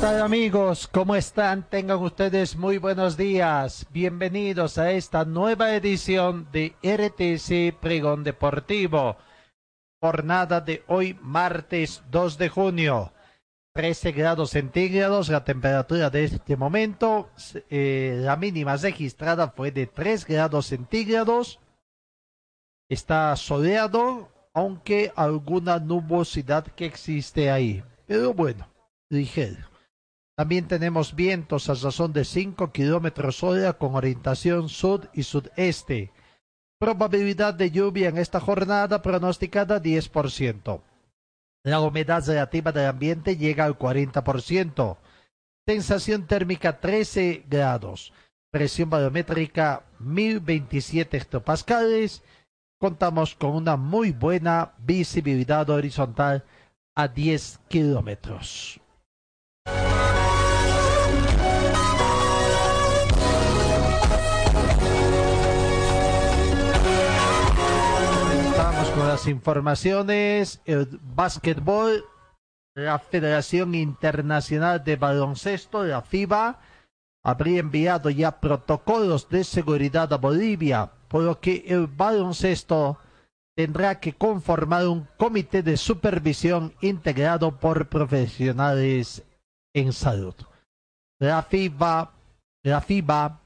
Tal amigos? ¿Cómo están? Tengan ustedes muy buenos días. Bienvenidos a esta nueva edición de RTC Pregón Deportivo. Jornada de hoy, martes 2 de junio. 13 grados centígrados, la temperatura de este momento, eh, la mínima registrada fue de 3 grados centígrados. Está soleado, aunque alguna nubosidad que existe ahí. Pero bueno, ligero. También tenemos vientos a razón de 5 kilómetros hora con orientación sud y sudeste. Probabilidad de lluvia en esta jornada pronosticada 10%. La humedad relativa del ambiente llega al 40%. Sensación térmica 13 grados. Presión barométrica 1027 hectopascales. Contamos con una muy buena visibilidad horizontal a 10 kilómetros. Las informaciones. El básquetbol, la Federación Internacional de Baloncesto, la FIBA, habría enviado ya protocolos de seguridad a Bolivia, por lo que el baloncesto tendrá que conformar un comité de supervisión integrado por profesionales en salud. La FIBA, la FIBA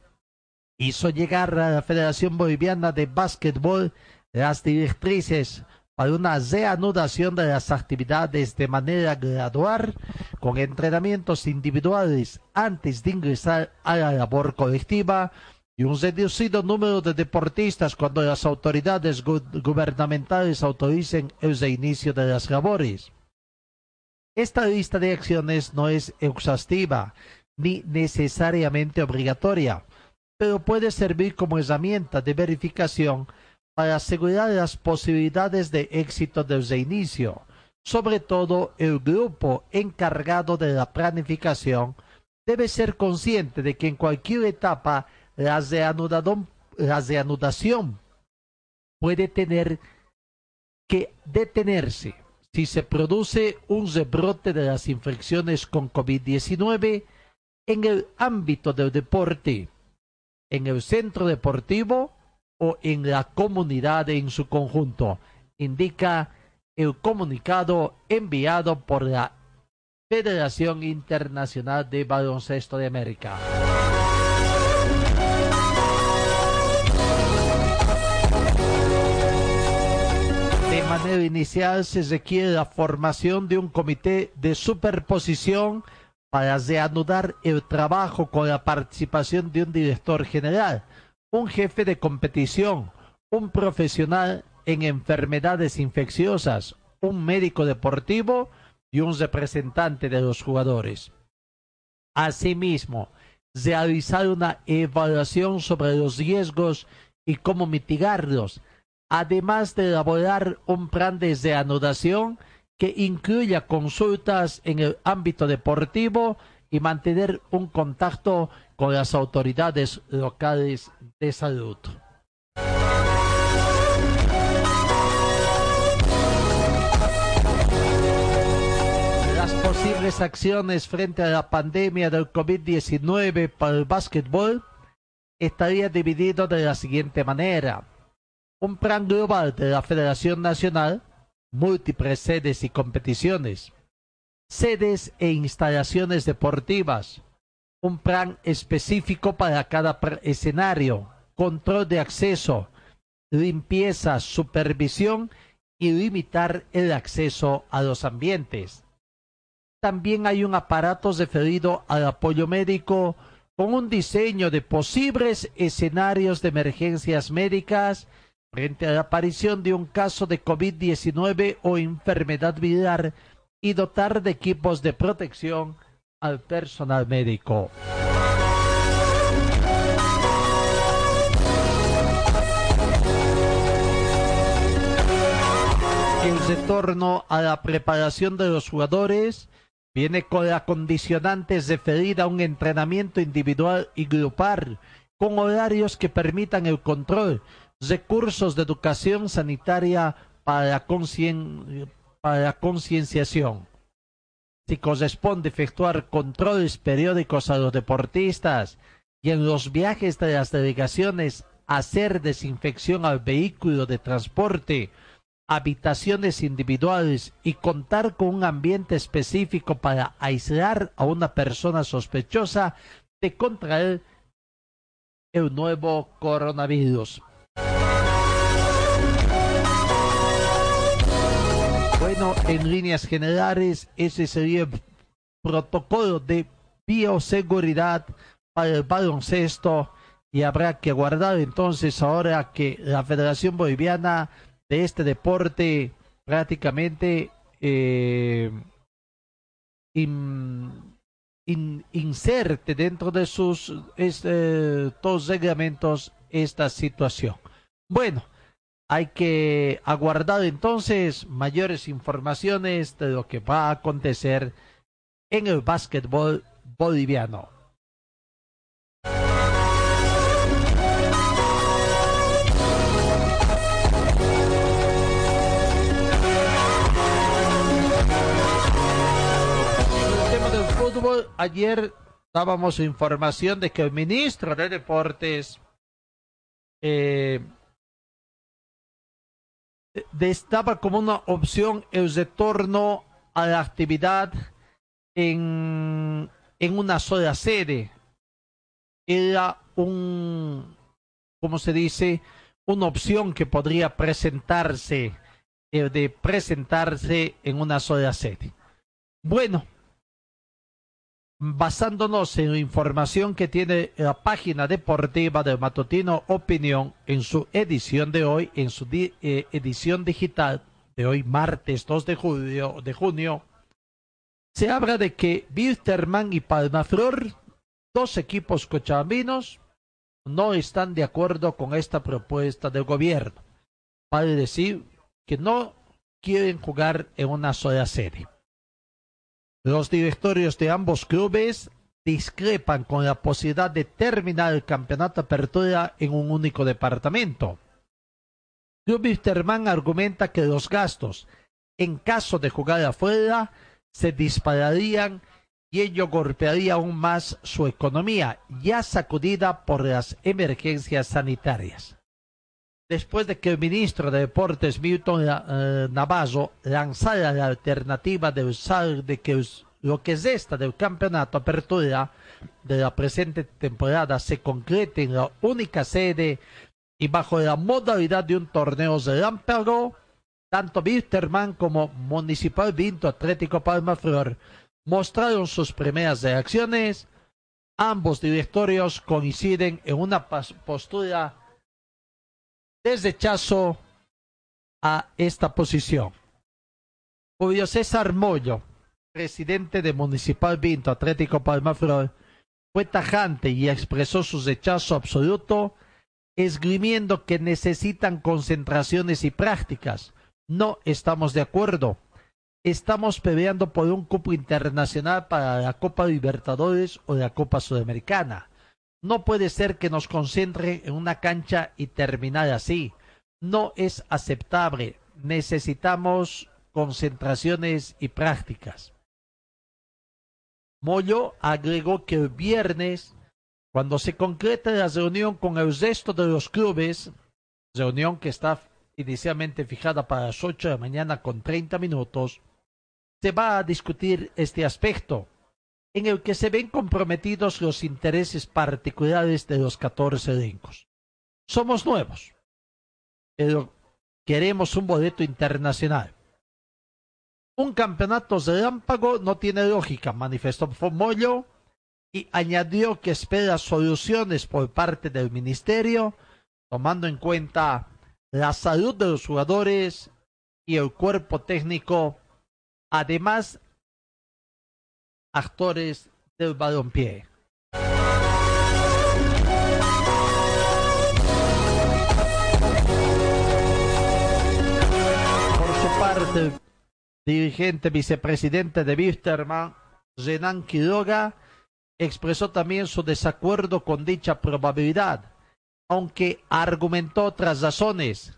hizo llegar a la Federación Boliviana de Básquetbol las directrices para una reanudación de las actividades de manera gradual, con entrenamientos individuales antes de ingresar a la labor colectiva y un reducido número de deportistas cuando las autoridades gu gubernamentales autoricen el reinicio de las labores. Esta lista de acciones no es exhaustiva ni necesariamente obligatoria, pero puede servir como herramienta de verificación para asegurar las posibilidades de éxito del reinicio. Sobre todo, el grupo encargado de la planificación debe ser consciente de que en cualquier etapa la reanudación, la reanudación puede tener que detenerse si se produce un rebrote de las infecciones con COVID-19 en el ámbito del deporte, en el centro deportivo o en la comunidad en su conjunto, indica el comunicado enviado por la Federación Internacional de Baloncesto de América. De manera inicial se requiere la formación de un comité de superposición para reanudar el trabajo con la participación de un director general, un jefe de competición, un profesional en enfermedades infecciosas, un médico deportivo y un representante de los jugadores. Asimismo, realizar una evaluación sobre los riesgos y cómo mitigarlos, además de elaborar un plan de reanudación que incluya consultas en el ámbito deportivo y mantener un contacto con las autoridades locales de salud. Las posibles acciones frente a la pandemia del COVID-19 para el básquetbol estaría dividido de la siguiente manera. Un plan global de la Federación Nacional, múltiples sedes y competiciones, sedes e instalaciones deportivas, un plan específico para cada escenario, control de acceso, limpieza, supervisión y limitar el acceso a los ambientes. También hay un aparato referido al apoyo médico con un diseño de posibles escenarios de emergencias médicas frente a la aparición de un caso de COVID-19 o enfermedad viral y dotar de equipos de protección al personal médico. El retorno a la preparación de los jugadores viene con la condicionantes referida a un entrenamiento individual y grupal con horarios que permitan el control, recursos de educación sanitaria para para la concienciación. Si corresponde efectuar controles periódicos a los deportistas y en los viajes de las delegaciones hacer desinfección al vehículo de transporte, habitaciones individuales y contar con un ambiente específico para aislar a una persona sospechosa de contraer el nuevo coronavirus. En líneas generales, ese sería el protocolo de bioseguridad para el baloncesto y habrá que guardar entonces ahora que la Federación Boliviana de este deporte prácticamente eh, inserte dentro de sus este, todos reglamentos esta situación. Bueno, hay que aguardar entonces mayores informaciones de lo que va a acontecer en el básquetbol boliviano. ayer dábamos información de que el ministro de Deportes eh, estaba como una opción el retorno a la actividad en, en una sola sede. Era un, como se dice, una opción que podría presentarse, eh, de presentarse en una sola sede. Bueno, basándonos en información que tiene la página deportiva del Matutino Opinión en su edición de hoy, en su eh, edición digital de hoy, martes 2 de junio, de junio, se habla de que Wilterman y Palmaflor, dos equipos cochabambinos, no están de acuerdo con esta propuesta del gobierno. Vale decir que no quieren jugar en una sola serie. Los directorios de ambos clubes discrepan con la posibilidad de terminar el campeonato apertura en un único departamento. Club Wisterman argumenta que los gastos, en caso de jugar afuera, se dispararían y ello golpearía aún más su economía, ya sacudida por las emergencias sanitarias después de que el ministro de Deportes Milton eh, Navarro lanzara la alternativa de usar de que lo que resta del campeonato apertura de la presente temporada se concrete en la única sede y bajo la modalidad de un torneo relámpago, tanto Wisterman como Municipal Vinto Atlético Palma Flor mostraron sus primeras reacciones. Ambos directorios coinciden en una postura desde rechazo a esta posición. Julio César Moyo, presidente de Municipal Vinto Atlético Palmaflor, fue tajante y expresó su rechazo absoluto, esgrimiendo que necesitan concentraciones y prácticas. No estamos de acuerdo. Estamos peleando por un cupo internacional para la Copa Libertadores o la Copa Sudamericana. No puede ser que nos concentre en una cancha y terminar así. No es aceptable. Necesitamos concentraciones y prácticas. Moyo agregó que el viernes, cuando se concreta la reunión con el resto de los clubes, reunión que está inicialmente fijada para las ocho de la mañana con treinta minutos, se va a discutir este aspecto en el que se ven comprometidos los intereses particulares de los 14 elencos. Somos nuevos, pero queremos un boleto internacional. Un campeonato relámpago no tiene lógica, manifestó Fomoyo, y añadió que espera soluciones por parte del ministerio, tomando en cuenta la salud de los jugadores y el cuerpo técnico, además actores del balompié. Por su parte, el dirigente vicepresidente de Wisterman, Renan Quiroga, expresó también su desacuerdo con dicha probabilidad, aunque argumentó otras razones.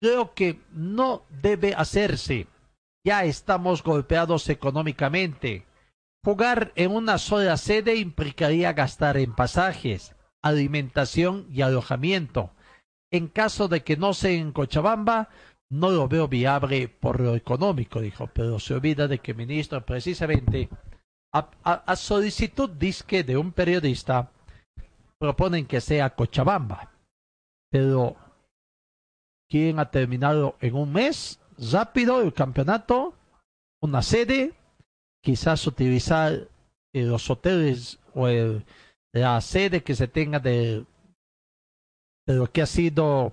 Creo que no debe hacerse. Ya estamos golpeados económicamente. Jugar en una sola sede implicaría gastar en pasajes, alimentación y alojamiento. En caso de que no sea en Cochabamba, no lo veo viable por lo económico, dijo, pero se olvida de que el ministro precisamente a, solicitud disque de un periodista proponen que sea Cochabamba. Pero ¿quién ha terminado en un mes rápido el campeonato, una sede, quizás utilizar eh, los hoteles o la sede que se tenga de, de lo que ha sido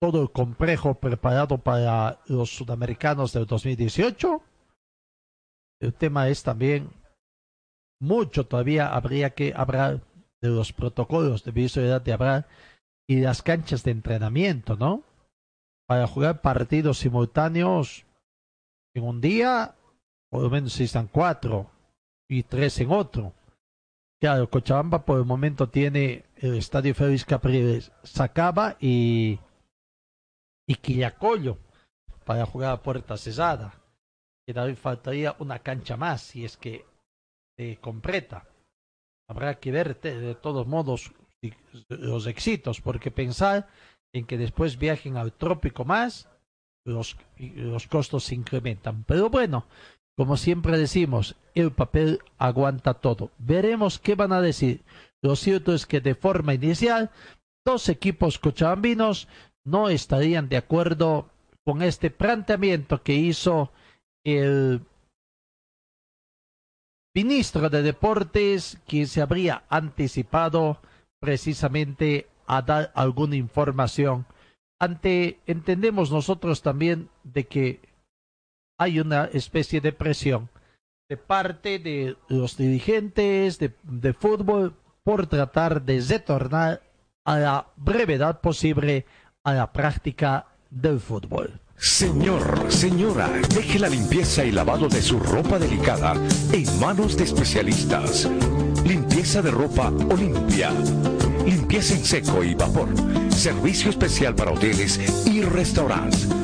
todo el complejo preparado para los sudamericanos del 2018 el tema es también mucho todavía habría que hablar de los protocolos de visibilidad de hablar y las canchas de entrenamiento, ¿no? Para jugar partidos simultáneos en un día, por lo menos están cuatro y tres en otro. Claro, Cochabamba por el momento tiene el estadio Félix Capriles Sacaba y, y Quillacollo para jugar a puerta cesada que tal faltaría una cancha más si es que se completa. Habrá que ver de todos modos los éxitos, porque pensar en que después viajen al trópico más, los, los costos se incrementan. Pero bueno, como siempre decimos, el papel aguanta todo. Veremos qué van a decir. Lo cierto es que de forma inicial, dos equipos cochabambinos no estarían de acuerdo con este planteamiento que hizo el ministro de Deportes, quien se habría anticipado precisamente a dar alguna información. Ante, entendemos nosotros también de que hay una especie de presión de parte de los dirigentes de, de fútbol por tratar de retornar a la brevedad posible a la práctica del fútbol. Señor, señora, deje la limpieza y lavado de su ropa delicada en manos de especialistas. Limpieza de ropa Olimpia. Limpieza en seco y vapor. Servicio especial para hoteles y restaurantes.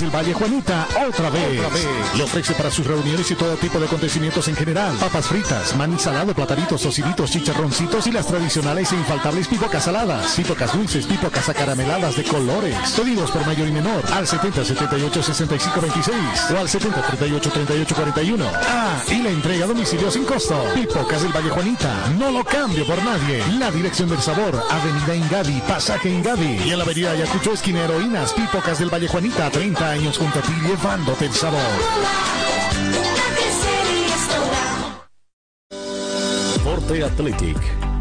Del Valle Juanita, otra vez. Otra vez. Le ofrece para sus reuniones y todo tipo de acontecimientos en general. Papas fritas, maní salado, platanitos, tociditos, chicharroncitos y las tradicionales e infaltables pipocas saladas. Pipocas dulces, pipocas acarameladas de colores. Pedidos por mayor y menor al 70 78 65 26 o al 70 38 38 41. Ah, y la entrega a domicilio sin costo. Pipocas del Valle Juanita. No lo cambio por nadie. La dirección del sabor, Avenida Ingadi, Pasaje Ingadi. Y en la Avenida Ayacucho, esquina Heroínas, Pipocas del Valle Juanita, 30 años junto a ti llevándote el sabor. Forte Athletic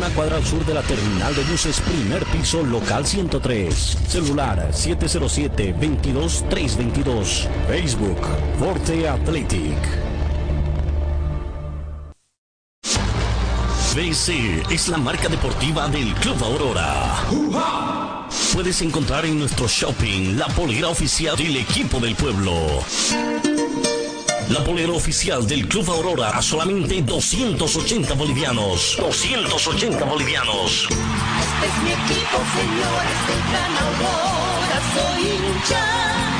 una cuadra al sur de la terminal de buses, primer piso, local 103. Celular 707-22322. Facebook, Forte Athletic. BC es la marca deportiva del Club Aurora. puedes encontrar en nuestro shopping la polera oficial del equipo del pueblo. La polera oficial del Club Aurora a solamente 280 bolivianos. 280 bolivianos. Este es mi equipo, señores del Gran Aurora, soy hincha.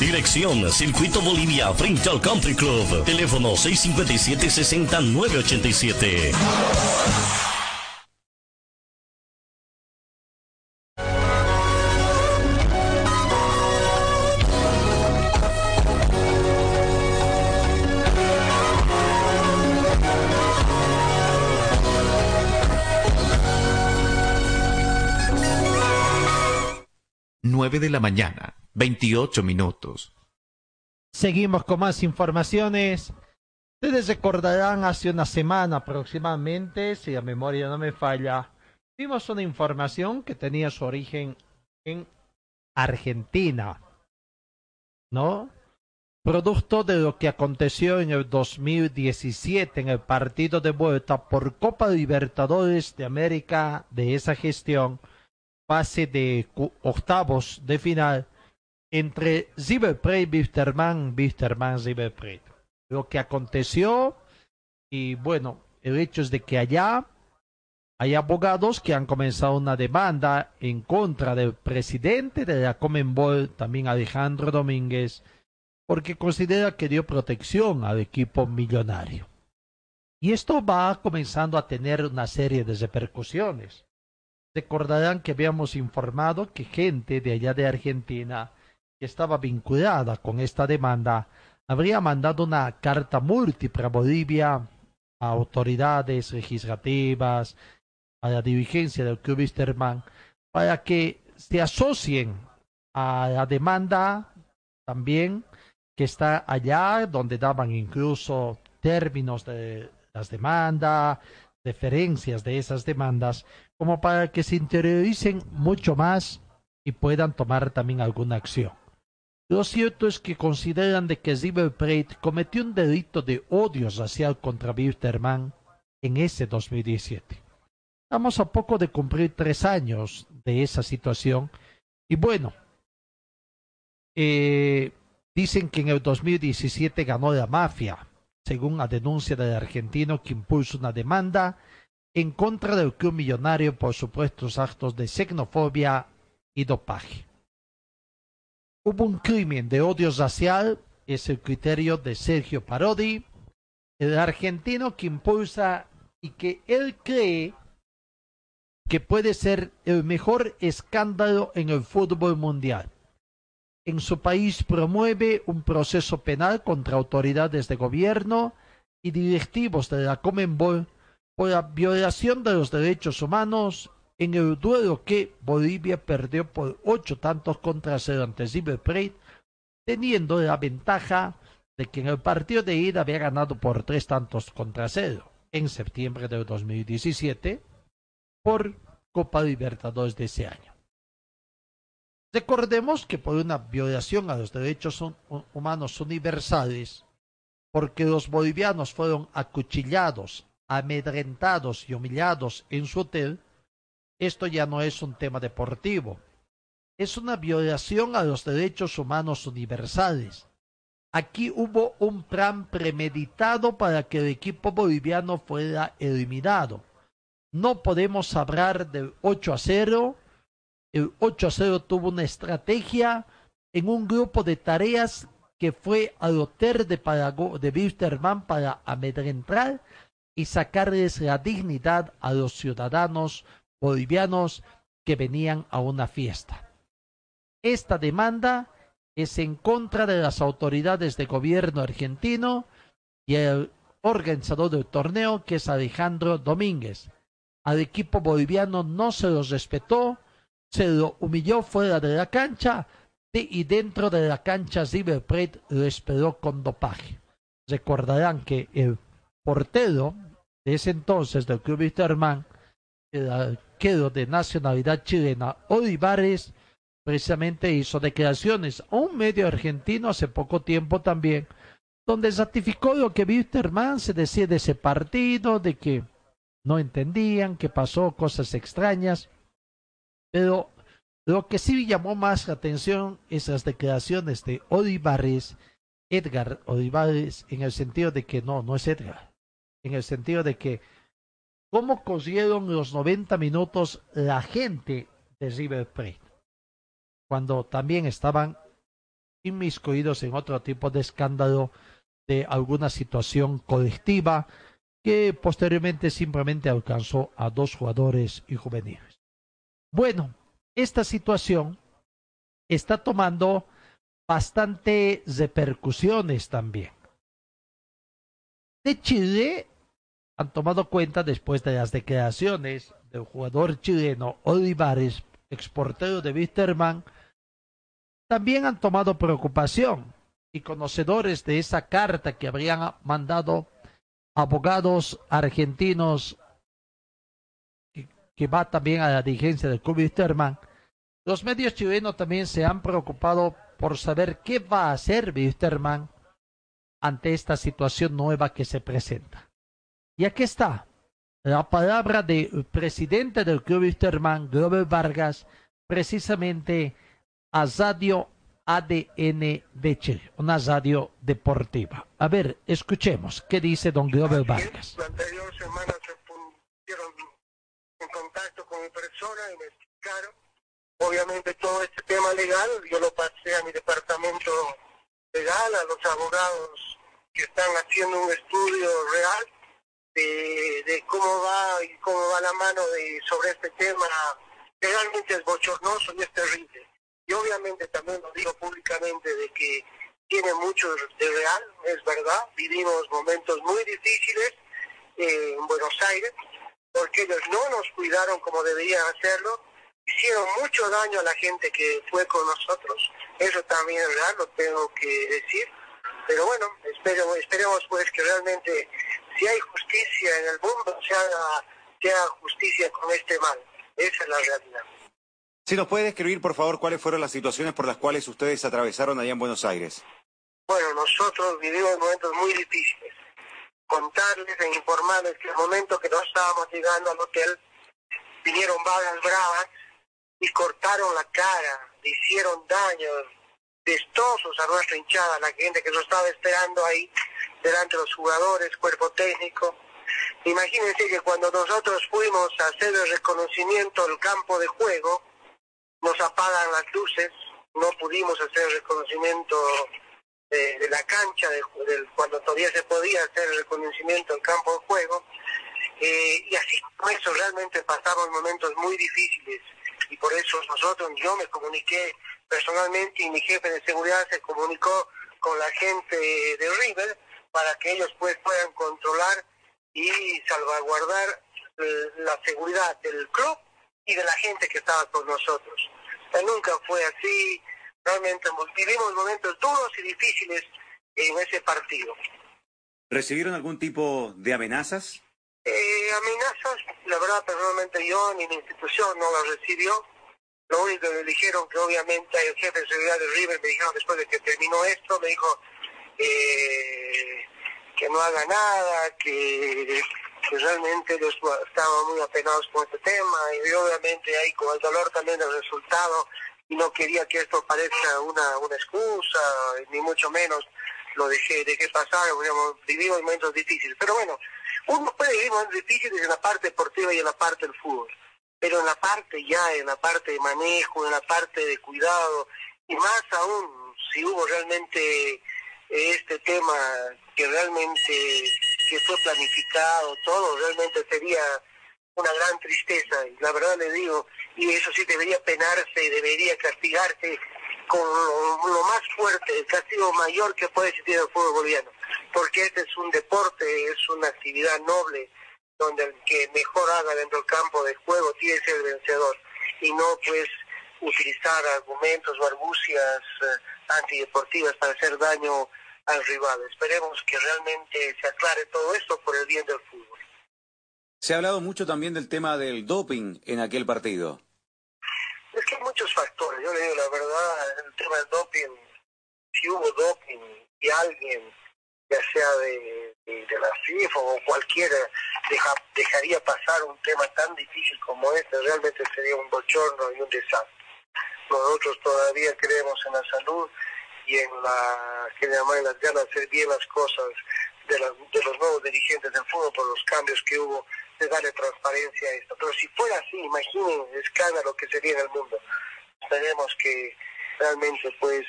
Dirección Circuito Bolivia frente al Country Club. Teléfono 657-60987. Nueve de la mañana, 28 minutos. Seguimos con más informaciones. Ustedes recordarán hace una semana aproximadamente, si la memoria no me falla, vimos una información que tenía su origen en Argentina, ¿no? Producto de lo que aconteció en el 2017 en el partido de vuelta por Copa Libertadores de América de esa gestión, fase de octavos de final entre River Plate, Wisterman, Wisterman, River Plate. Lo que aconteció y bueno, el hecho es de que allá hay abogados que han comenzado una demanda en contra del presidente de la Comenbol, también Alejandro Domínguez, porque considera que dio protección al equipo millonario. Y esto va comenzando a tener una serie de repercusiones. Recordarán que habíamos informado que gente de allá de Argentina que estaba vinculada con esta demanda habría mandado una carta múltiple a Bolivia, a autoridades legislativas, a la dirigencia del Club Wisterman, para que se asocien a la demanda también que está allá, donde daban incluso términos de las demandas, referencias de esas demandas, como para que se interioricen mucho más y puedan tomar también alguna acción. Lo cierto es que consideran de que River Plate cometió un delito de odio racial contra Wisterman en ese 2017. Estamos a poco de cumplir tres años de esa situación y bueno, eh, dicen que en el 2017 ganó la mafia, según la denuncia del argentino que impuso una demanda en contra del club millonario por supuestos actos de xenofobia y dopaje. Hubo un crimen de odio racial, es el criterio de Sergio Parodi, el argentino que impulsa y que él cree que puede ser el mejor escándalo en el fútbol mundial. En su país promueve un proceso penal contra autoridades de gobierno y directivos de la Comenbol por la violación de los derechos humanos en el duelo que Bolivia perdió por ocho tantos contra cero ante River teniendo la ventaja de que en el partido de ida había ganado por tres tantos contra cero en septiembre del 2017 por Copa Libertadores de ese año. Recordemos que por una violación a los derechos humanos universales, porque los bolivianos fueron acuchillados, amedrentados y humillados en su hotel, esto ya no es un tema deportivo, es una violación a los derechos humanos universales. Aquí hubo un plan premeditado para que el equipo boliviano fuera eliminado. No podemos hablar del 8 a 0. El 8 a 0 tuvo una estrategia en un grupo de tareas que fue al hotel de, Parago de Wisterman para amedrentar y sacarles la dignidad a los ciudadanos bolivianos que venían a una fiesta. Esta demanda es en contra de las autoridades de gobierno argentino y el organizador del torneo, que es Alejandro Domínguez. Al equipo boliviano no se los respetó, se lo humilló fuera de la cancha y dentro de la cancha River Plate lo esperó con dopaje. recordarán que el portero de ese entonces del Club Wisterman, el arquero de nacionalidad chilena, Olivares, precisamente hizo declaraciones a un medio argentino hace poco tiempo también, donde ratificó lo que Wisterman se decía de ese partido, de que no entendían, que pasó cosas extrañas, pero lo que sí llamó más la atención es las declaraciones de Olivares, Edgar Olivares, en el sentido de que no, no es Edgar, en el sentido de que cómo cogieron los 90 minutos la gente de River Plate, cuando también estaban inmiscuidos en otro tipo de escándalo de alguna situación colectiva que posteriormente simplemente alcanzó a dos jugadores y juveniles. Bueno, esta situación está tomando bastante repercusiones también. De Chile han tomado cuenta después de las declaraciones del jugador chileno Olivares, exportero de Wisterman, también han tomado preocupación y conocedores de esa carta que habrían mandado abogados argentinos que, va también a la dirigencia del Club Wisterman, los medios chilenos también se han preocupado por saber qué va a hacer Wisterman ante esta situación nueva que se presenta. Y aquí está la palabra del presidente del Club Wisterman, Glover Vargas, precisamente a Radio ADN de Chile, una radio deportiva. A ver, escuchemos qué dice don Glover Vargas. La anterior semana se pusieron en contacto con mi persona y me explicaron. Obviamente todo este tema legal, yo lo pasé a mi departamento legal, a los abogados que están haciendo un estudio real de, cómo va y cómo va la mano de sobre este tema. Realmente es bochornoso y es terrible. Y obviamente también lo digo públicamente de que tiene mucho de real, es verdad. Vivimos momentos muy difíciles eh, en Buenos Aires porque ellos no nos cuidaron como deberían hacerlo. Hicieron mucho daño a la gente que fue con nosotros. Eso también es real, lo tengo que decir. Pero bueno, espero, esperemos pues que realmente si hay justicia en el mundo, se haga, se haga justicia con este mal. Esa es la realidad. Si nos puede describir, por favor, cuáles fueron las situaciones por las cuales ustedes atravesaron allá en Buenos Aires. Bueno, nosotros vivimos momentos muy difíciles. Contarles e informarles que el momento que nos estábamos llegando al hotel, vinieron balas bravas y cortaron la cara, le hicieron daños destosos a nuestra hinchada, la gente que nos estaba esperando ahí, delante de los jugadores, cuerpo técnico. Imagínense que cuando nosotros fuimos a hacer el reconocimiento del campo de juego, nos apagan las luces, no pudimos hacer el reconocimiento de, de la cancha, de, de, cuando todavía se podía hacer el reconocimiento del campo de juego, eh, y así con eso realmente pasamos momentos muy difíciles, y por eso nosotros, yo me comuniqué personalmente y mi jefe de seguridad se comunicó con la gente de River para que ellos pues puedan controlar y salvaguardar eh, la seguridad del club y de la gente que estaba con nosotros. Nunca fue así, realmente vivimos momentos duros y difíciles en ese partido. ¿Recibieron algún tipo de amenazas? Eh, amenazas, la verdad, personalmente yo ni la institución no las recibió. Lo único que me dijeron que obviamente el jefe de seguridad de River me dijeron después de que terminó esto, me dijo eh, que no haga nada, que, realmente ellos estaban muy apenados con este tema y obviamente ahí con el dolor también del resultado y no quería que esto parezca una, una excusa, ni mucho menos lo dejé, dejé pasar, digamos, vivimos momentos difíciles. Pero bueno, uno puede vivir momentos difíciles en la parte deportiva y en la parte del fútbol, pero en la parte ya, en la parte de manejo, en la parte de cuidado, y más aún si hubo realmente este tema que realmente que fue planificado, todo realmente sería una gran tristeza, y la verdad le digo, y eso sí debería penarse y debería castigarse con lo, lo, más fuerte, el castigo mayor que puede existir el fútbol boliviano, porque este es un deporte, es una actividad noble, donde el que mejor haga dentro del campo de juego tiene que ser el vencedor, y no pues utilizar argumentos o argucias eh, antideportivas para hacer daño al rival. Esperemos que realmente se aclare todo esto por el bien del fútbol. Se ha hablado mucho también del tema del doping en aquel partido. Es que hay muchos factores. Yo le digo la verdad, el tema del doping, si hubo doping y alguien, ya sea de, de, la FIFA o cualquiera, deja, dejaría pasar un tema tan difícil como este, realmente sería un bochorno y un desastre. Nosotros todavía creemos en la salud y en la que en las ganas de hacer bien las cosas de, las, de los nuevos dirigentes del fútbol por los cambios que hubo de darle transparencia a esto. Pero si fuera así, imaginen el escándalo que sería en el mundo. Esperemos que realmente pues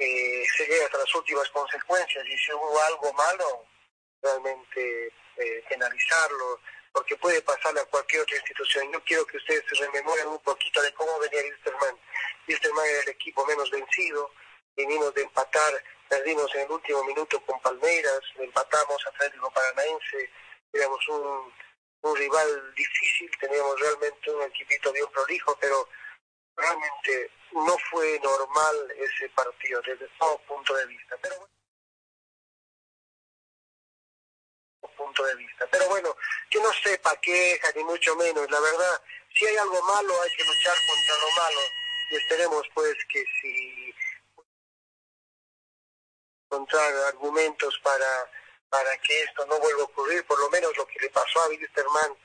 eh, se llegue hasta las últimas consecuencias y si hubo algo malo, realmente eh, penalizarlo, porque puede pasarle a cualquier otra institución. Yo quiero que ustedes se rememoren un poquito de cómo venía Wilstermann. Wilstermann era el equipo menos vencido, venimos de empatar, perdimos en el último minuto con Palmeiras, empatamos a Atlético Paranaense, éramos un rival difícil, teníamos realmente un equipito bien prolijo, pero realmente no fue normal ese partido desde todo punto de vista. Pero bueno, punto de vista. Pero bueno, que no sepa queja, ni mucho menos. La verdad, si hay algo malo, hay que luchar contra lo malo. Y esperemos, pues, que si encontrar argumentos para, para que esto no vuelva a ocurrir, por lo menos lo que le pasó a Wilstermann,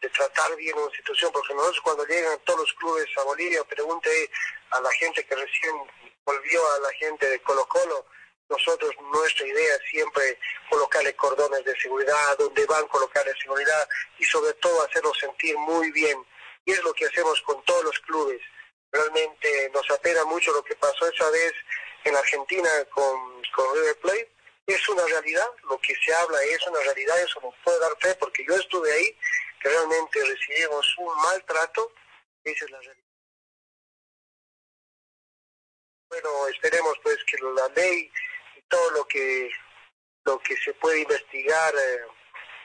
de tratar bien una institución, porque nosotros cuando llegan todos los clubes a Bolivia, pregunte a la gente que recién volvió, a la gente de Colo Colo, nosotros, nuestra idea es siempre colocarle cordones de seguridad, donde van colocarle seguridad y sobre todo hacerlos sentir muy bien. Y es lo que hacemos con todos los clubes. Realmente nos apena mucho lo que pasó esa vez en Argentina con, con River Plate. Es una realidad, lo que se habla es una realidad, eso nos puede dar fe porque yo estuve ahí, que realmente recibimos un maltrato, esa es la realidad. Bueno, esperemos pues que la ley todo lo que lo que se puede investigar eh,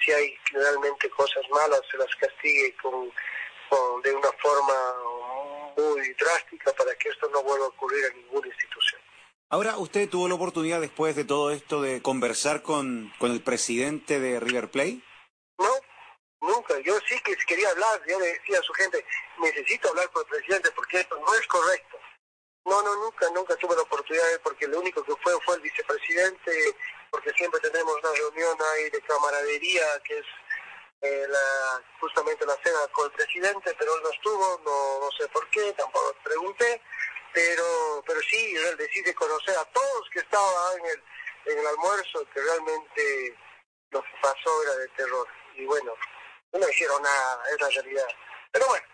si hay realmente cosas malas se las castigue con, con, de una forma muy drástica para que esto no vuelva a ocurrir en ninguna institución. Ahora, ¿usted tuvo la oportunidad después de todo esto de conversar con, con el presidente de River Plate? No, nunca. Yo sí que quería hablar, yo le decía a su gente, necesito hablar con el presidente porque esto no es correcto. No, no, nunca, nunca tuve la oportunidad, porque lo único que fue fue el vicepresidente, porque siempre tenemos una reunión ahí de camaradería, que es eh, la, justamente la cena con el presidente, pero él no estuvo, no, no sé por qué, tampoco pregunté, pero pero sí, él decide conocer a todos que estaban en el, en el almuerzo, que realmente lo que pasó era de terror. Y bueno, no hicieron nada, es la realidad. Pero bueno,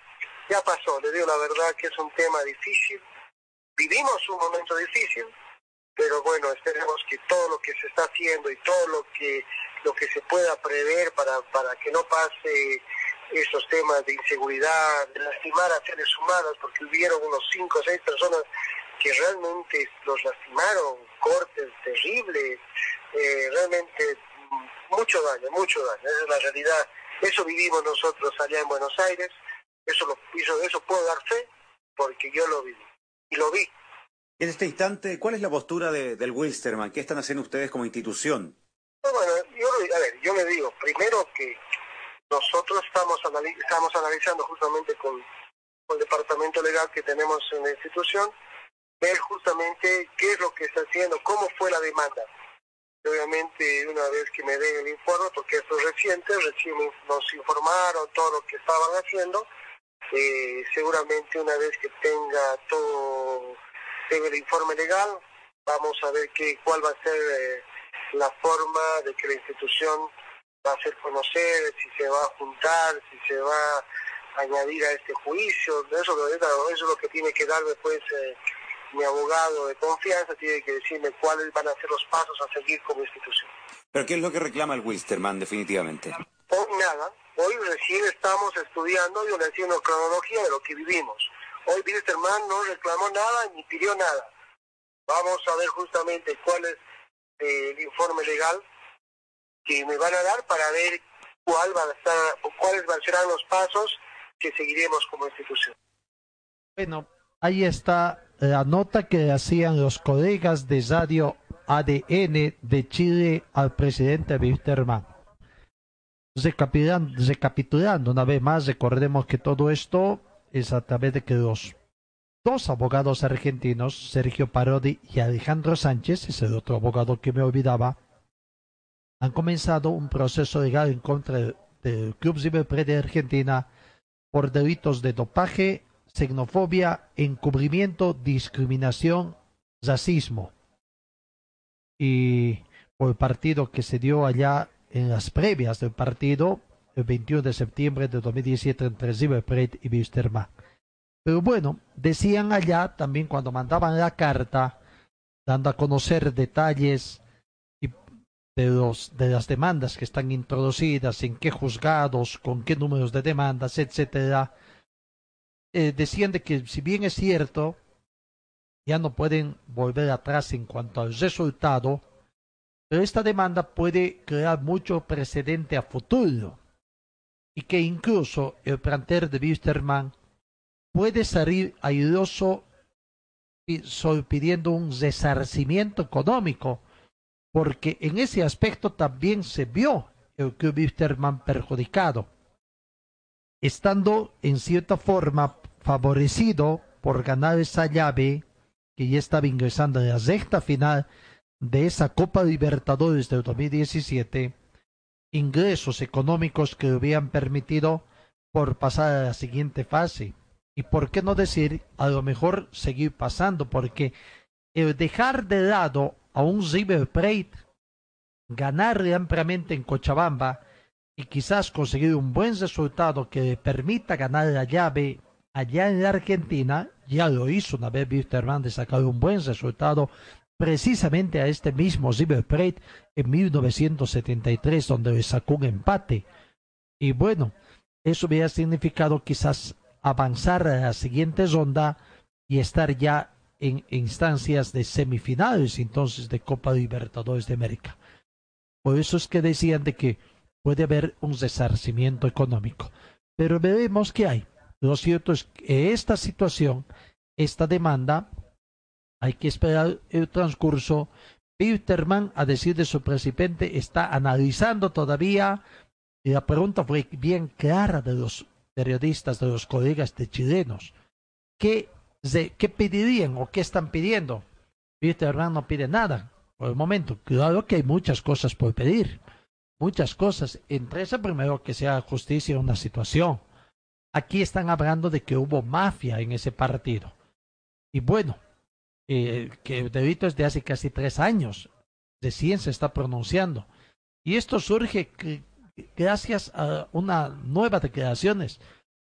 ya pasó, le digo la verdad que es un tema difícil, vivimos un momento difícil, pero bueno, esperemos que todo lo que se está haciendo y todo lo que lo que se pueda prever para, para que no pase estos temas de inseguridad, de lastimar a seres humanos, porque hubieron unos cinco o seis personas que realmente los lastimaron, cortes terribles, eh, realmente mucho daño, mucho daño, esa es la realidad. Eso vivimos nosotros allá en Buenos Aires, eso lo hizo, eso puedo dar fe, porque yo lo viví y lo vi. En este instante, ¿cuál es la postura de, del Wilstermann? ¿Qué están haciendo ustedes como institución? Bueno, yo, a ver, yo le digo, primero que nosotros estamos, analiz estamos analizando justamente con, con, el departamento legal que tenemos en la institución, ver justamente qué es lo que está haciendo, cómo fue la demanda. Obviamente, una vez que me den el informe, porque esto es reciente, recién nos informaron todo lo que estaban haciendo, eh, seguramente una vez que tenga todo, tenga el informe legal, vamos a ver qué, cuál va a ser eh, la forma de que la institución va a hacer conocer, si se va a juntar, si se va a añadir a este juicio, eso, eso es lo que tiene que dar después eh, mi abogado de confianza, tiene que decirme cuáles van a ser los pasos a seguir como institución. ¿Pero qué es lo que reclama el Wilstermann definitivamente? O nada, Hoy recién estamos estudiando y haciendo una cronología de lo que vivimos. Hoy Wilstermann no reclamó nada ni pidió nada. Vamos a ver justamente cuál es eh, el informe legal que me van a dar para ver cuál va a estar, cuáles van a ser los pasos que seguiremos como institución. Bueno, ahí está la nota que hacían los colegas de Radio ADN de Chile al presidente Wisterman. Recapitulando, recapitulando una vez más, recordemos que todo esto es a través de que los dos abogados argentinos, Sergio Parodi y Alejandro Sánchez, ese el otro abogado que me olvidaba, han comenzado un proceso legal en contra del Club Ciberpre de Argentina por delitos de dopaje, xenofobia, encubrimiento, discriminación, racismo. Y por el partido que se dio allá en las previas del partido, el 21 de septiembre de 2017 entre Plate y Wisterman. Pero bueno, decían allá también cuando mandaban la carta, dando a conocer detalles de, los, de las demandas que están introducidas, en qué juzgados, con qué números de demandas, etcétera, eh, decían de que si bien es cierto, ya no pueden volver atrás en cuanto al resultado, pero esta demanda puede crear mucho precedente a futuro y que incluso el planter de Wisterman puede salir airoso pidiendo un resarcimiento económico, porque en ese aspecto también se vio el que Wisterman perjudicado, estando en cierta forma favorecido por ganar esa llave que ya estaba ingresando en la recta final de esa Copa Libertadores del 2017, ingresos económicos que habían permitido por pasar a la siguiente fase. Y por qué no decir, a lo mejor seguir pasando, porque el dejar de lado a un River Plate, ganarle ampliamente en Cochabamba y quizás conseguir un buen resultado que le permita ganar la llave allá en la Argentina, ya lo hizo una vez Víctor Hernández sacar un buen resultado precisamente a este mismo River Plate en 1973 donde le sacó un empate. Y bueno, eso hubiera significado quizás avanzar a la siguiente ronda y estar ya en instancias de semifinales entonces de Copa Libertadores de América. Por eso es que decían de que puede haber un resarcimiento económico. Pero veremos qué hay. Lo cierto es que esta situación, esta demanda, hay que esperar el transcurso. Peterman, a decir de su presidente, está analizando todavía. Y la pregunta fue bien clara de los periodistas, de los colegas de chilenos. ¿Qué, qué pedirían o qué están pidiendo? Peterman no pide nada por el momento. Claro que hay muchas cosas por pedir. Muchas cosas. Entre esas, primero que sea justicia una situación. Aquí están hablando de que hubo mafia en ese partido. Y bueno, eh, que el delito es de hace casi tres años. Recién se está pronunciando. Y esto surge gracias a una nueva declaraciones.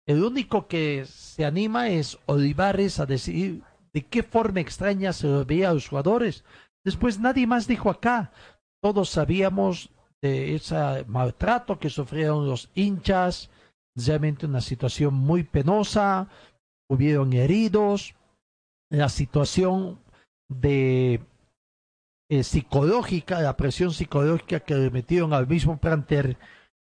El único que se anima es Olivares a decir de qué forma extraña se lo veía a los jugadores. Después nadie más dijo acá. Todos sabíamos de ese maltrato que sufrieron los hinchas, realmente una situación muy penosa, hubieron heridos, la situación de eh, psicológica, la presión psicológica que le metieron al mismo planter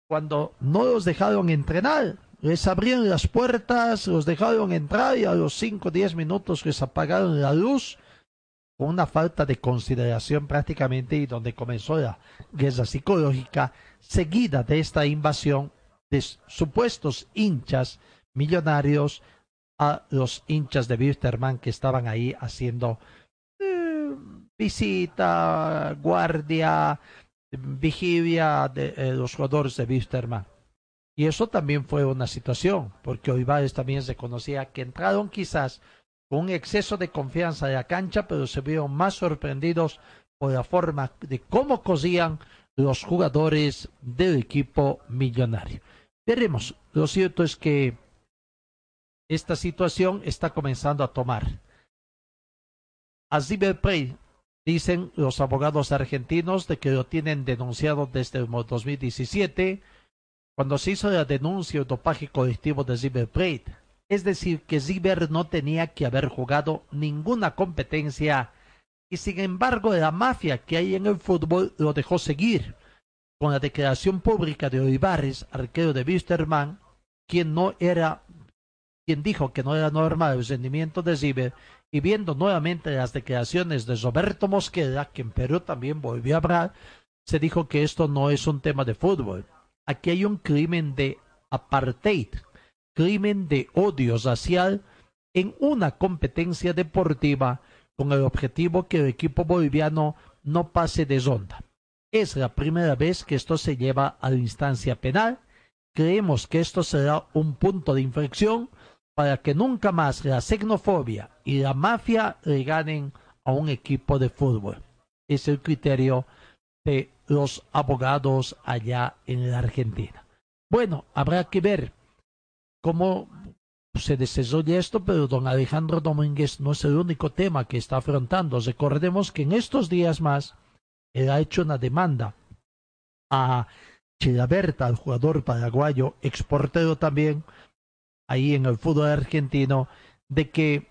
cuando no los dejaron entrenar. Les abrieron las puertas, los dejaron entrar y a los cinco o diez minutos les apagaron la luz con una falta de consideración prácticamente y donde comenzó la guerra psicológica seguida de esta invasión de supuestos hinchas millonarios a los hinchas de Wisterman que estaban ahí haciendo eh, visita, guardia, vigilia de eh, los jugadores de Wisterman. Y eso también fue una situación, porque Olivares también se conocía que entraron quizás con un exceso de confianza de la cancha, pero se vieron más sorprendidos por la forma de cómo cosían los jugadores del equipo millonario. Veremos. Lo cierto es que esta situación está comenzando a tomar. A Play dicen los abogados argentinos de que lo tienen denunciado desde el 2017, cuando se hizo la denuncia de dopaje colectivo de River Plate. Es decir, que Ziber no tenía que haber jugado ninguna competencia y sin embargo la mafia que hay en el fútbol lo dejó seguir con la declaración pública de Olivares, arquero de Wisterman, quien no era, quien dijo que no era normal el rendimiento de Ziber y viendo nuevamente las declaraciones de Roberto Mosqueda, que en Perú también volvió a hablar, se dijo que esto no es un tema de fútbol. Aquí hay un crimen de apartheid, crimen de odio racial en una competencia deportiva con el objetivo que el equipo boliviano no pase de ronda. Es la primera vez que esto se lleva a la instancia penal. Creemos que esto será un punto de inflexión para que nunca más la xenofobia y la mafia le ganen a un equipo de fútbol. Es el criterio de los abogados allá en la Argentina. Bueno, habrá que ver cómo se desarrolla esto, pero don Alejandro Domínguez no es el único tema que está afrontando. Recordemos que en estos días más ha hecho una demanda a Chilaberta, el jugador paraguayo, exportero también, ahí en el fútbol argentino, de que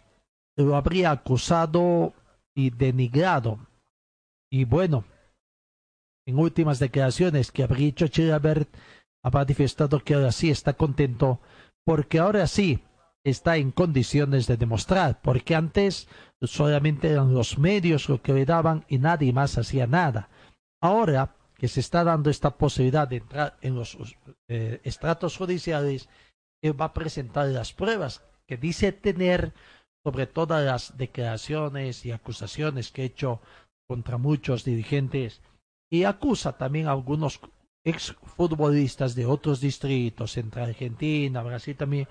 lo habría acusado y denigrado. Y bueno, en últimas declaraciones que habría hecho Chilabert, ha manifestado que ahora sí está contento porque ahora sí está en condiciones de demostrar, porque antes solamente eran los medios lo que le daban y nadie más hacía nada. Ahora que se está dando esta posibilidad de entrar en los eh, estratos judiciales, él va a presentar las pruebas que dice tener sobre todas las declaraciones y acusaciones que ha hecho contra muchos dirigentes y acusa también a algunos exfutbolistas de otros distritos, entre Argentina, Brasil también,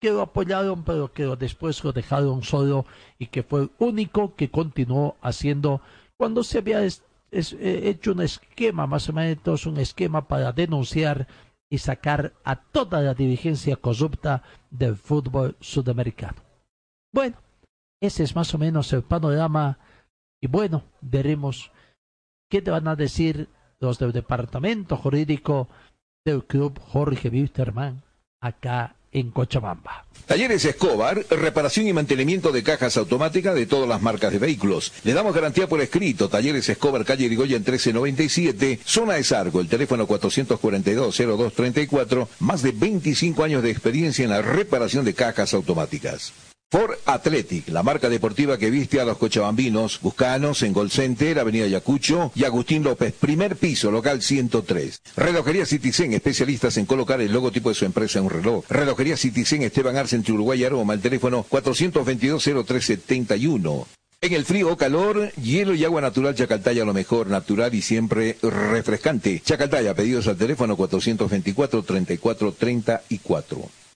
que lo apoyaron, pero que después lo dejaron solo y que fue el único que continuó haciendo cuando se había eh, hecho un esquema, más o menos un esquema para denunciar y sacar a toda la dirigencia corrupta del fútbol sudamericano. Bueno, ese es más o menos el panorama y bueno, veremos qué te van a decir los del departamento jurídico del club Jorge Wisterman acá en Cochabamba. Talleres Escobar, reparación y mantenimiento de cajas automáticas de todas las marcas de vehículos. Le damos garantía por escrito. Talleres Escobar, calle Irigoyen 1397, zona de Sargo, el teléfono 442-0234, más de 25 años de experiencia en la reparación de cajas automáticas. Ford Athletic, la marca deportiva que viste a los cochabambinos, buscanos en Gol Center, Avenida Yacucho y Agustín López, primer piso, local 103. Relojería Citizen, especialistas en colocar el logotipo de su empresa en un reloj. Relojería Citizen, Esteban Arce entre Uruguay y Aroma, el teléfono 422-0371. En el frío o calor, hielo y agua natural Chacaltaya, lo mejor, natural y siempre refrescante. Chacaltaya, pedidos al teléfono 424-3434.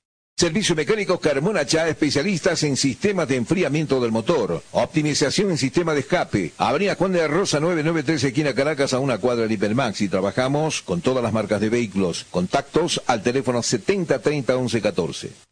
Servicio mecánico Carmona Chá, especialistas en sistemas de enfriamiento del motor, optimización en sistema de escape. Avenida Juan de Rosa 9913, esquina Caracas, a una cuadra de Hipermax. Y trabajamos con todas las marcas de vehículos. Contactos al teléfono 7030 1114.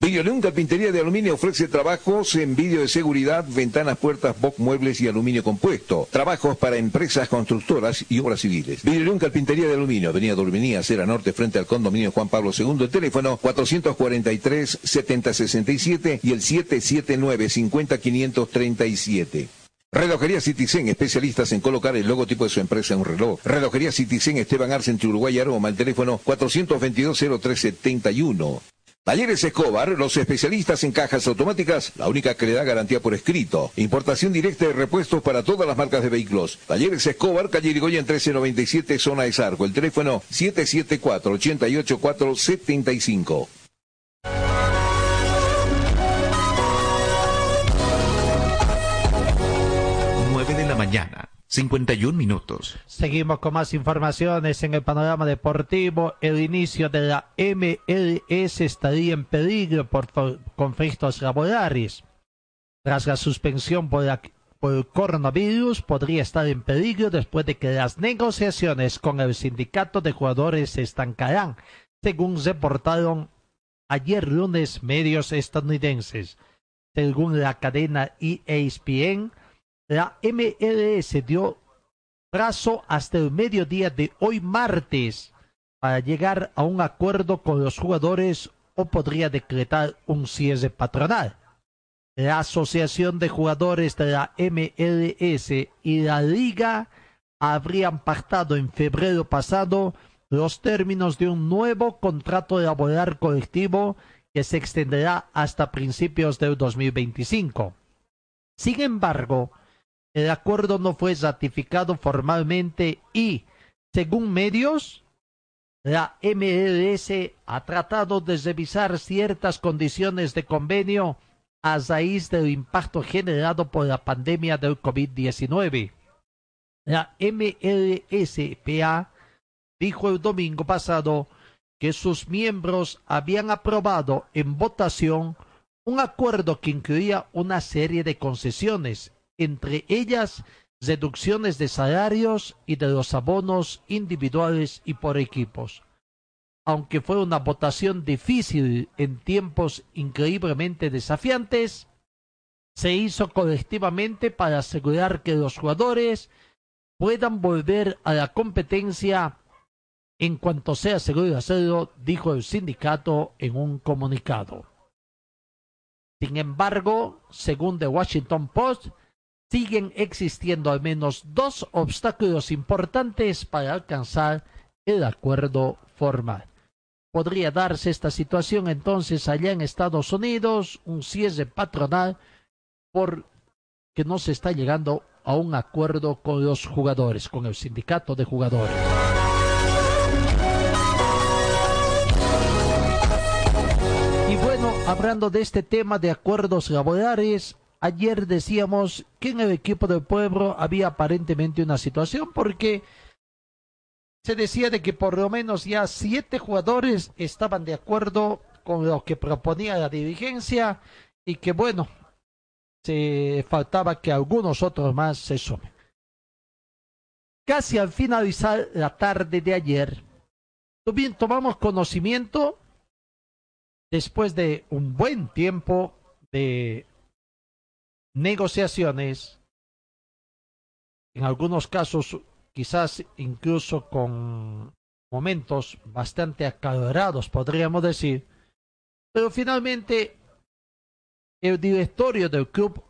Videolun Carpintería de Aluminio ofrece trabajos en vídeo de seguridad, ventanas, puertas, box, muebles y aluminio compuesto. Trabajos para empresas constructoras y obras civiles. Videolun Carpintería de Aluminio, Avenida Dolmenía, Cera Norte, frente al condominio Juan Pablo II. El teléfono 443-7067 y el 779-50537. Relojería Citizen, especialistas en colocar el logotipo de su empresa en un reloj. Relojería Citizen, Esteban Arce, entre Uruguay y Aroma, el teléfono 422-0371. Talleres Escobar, los especialistas en cajas automáticas, la única que le da garantía por escrito. Importación directa de repuestos para todas las marcas de vehículos. Talleres Escobar, calle Irigoyen 1397, zona de Sarco. El teléfono 774-88475. Nueve de la mañana. 51 minutos. Seguimos con más informaciones en el panorama deportivo. El inicio de la MLS estaría en peligro por conflictos laborales. Tras la suspensión por, el coronavirus, podría estar en peligro después de que las negociaciones con el sindicato de jugadores se estancarán, según reportaron ayer lunes medios estadounidenses. Según la cadena ESPN, la MLS dio plazo hasta el mediodía de hoy martes para llegar a un acuerdo con los jugadores o podría decretar un cierre patronal. la Asociación de Jugadores de la MLS y la Liga habrían pactado en febrero pasado los términos de un nuevo contrato laboral colectivo que se extenderá hasta principios del 2025. Sin embargo, el acuerdo no fue ratificado formalmente y, según medios, la MLS ha tratado de revisar ciertas condiciones de convenio a raíz del impacto generado por la pandemia del COVID-19. La MLSPA dijo el domingo pasado que sus miembros habían aprobado en votación un acuerdo que incluía una serie de concesiones, entre ellas reducciones de salarios y de los abonos individuales y por equipos. Aunque fue una votación difícil en tiempos increíblemente desafiantes, se hizo colectivamente para asegurar que los jugadores puedan volver a la competencia en cuanto sea seguro hacerlo, dijo el sindicato en un comunicado. Sin embargo, según The Washington Post, siguen existiendo al menos dos obstáculos importantes para alcanzar el acuerdo formal. Podría darse esta situación entonces allá en Estados Unidos, un cierre patronal, porque no se está llegando a un acuerdo con los jugadores, con el sindicato de jugadores. Y bueno, hablando de este tema de acuerdos laborales, ayer decíamos que en el equipo del pueblo había aparentemente una situación porque se decía de que por lo menos ya siete jugadores estaban de acuerdo con lo que proponía la dirigencia y que bueno, se faltaba que algunos otros más se sumen. Casi al finalizar la tarde de ayer, tomamos conocimiento después de un buen tiempo de negociaciones, en algunos casos quizás incluso con momentos bastante acalorados, podríamos decir, pero finalmente el directorio del club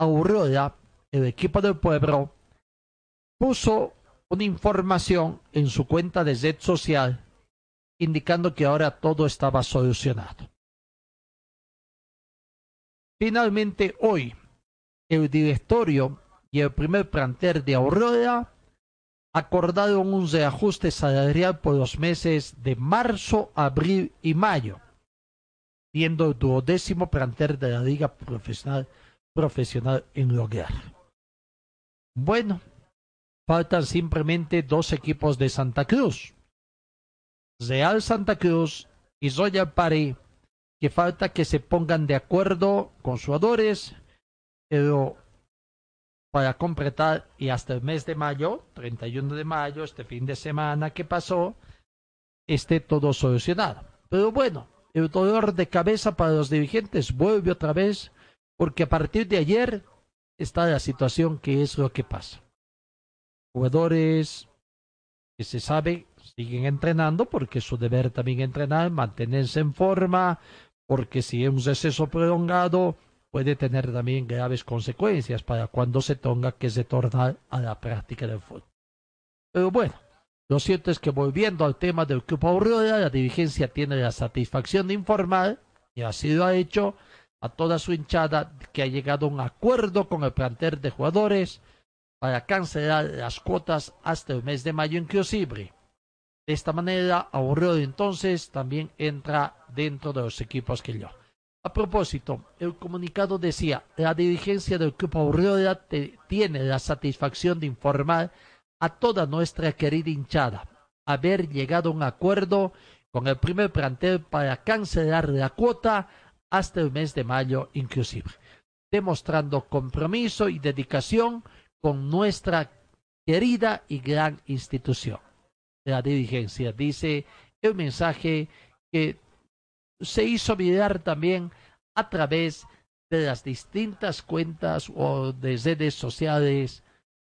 Aurora, el equipo del pueblo, puso una información en su cuenta de red social indicando que ahora todo estaba solucionado. Finalmente, hoy, el directorio y el primer plantel de Aurora acordaron un reajuste salarial por los meses de marzo, abril y mayo, siendo el duodécimo plantel de la Liga Profesional, profesional en lograr. Bueno, faltan simplemente dos equipos de Santa Cruz, Real Santa Cruz y Royal Party, que falta que se pongan de acuerdo con jugadores, pero para completar y hasta el mes de mayo, 31 de mayo, este fin de semana que pasó, esté todo solucionado. Pero bueno, el dolor de cabeza para los dirigentes vuelve otra vez, porque a partir de ayer está la situación que es lo que pasa. Jugadores que se sabe siguen entrenando porque es su deber también entrenar, mantenerse en forma, porque si es un receso prolongado puede tener también graves consecuencias para cuando se tenga que retornar a la práctica del fútbol. Pero bueno, lo cierto es que volviendo al tema del Club Aurora, la dirigencia tiene la satisfacción de informar, y así lo ha hecho, a toda su hinchada que ha llegado a un acuerdo con el plantel de jugadores para cancelar las cuotas hasta el mes de mayo inclusive. De esta manera, Aurora entonces también entra dentro de los equipos que yo. A propósito, el comunicado decía, la dirigencia del Club Aurora tiene la satisfacción de informar a toda nuestra querida hinchada haber llegado a un acuerdo con el primer plantel para cancelar la cuota hasta el mes de mayo inclusive, demostrando compromiso y dedicación con nuestra querida y gran institución la dirigencia. Dice el mensaje que se hizo mirar también a través de las distintas cuentas o de redes sociales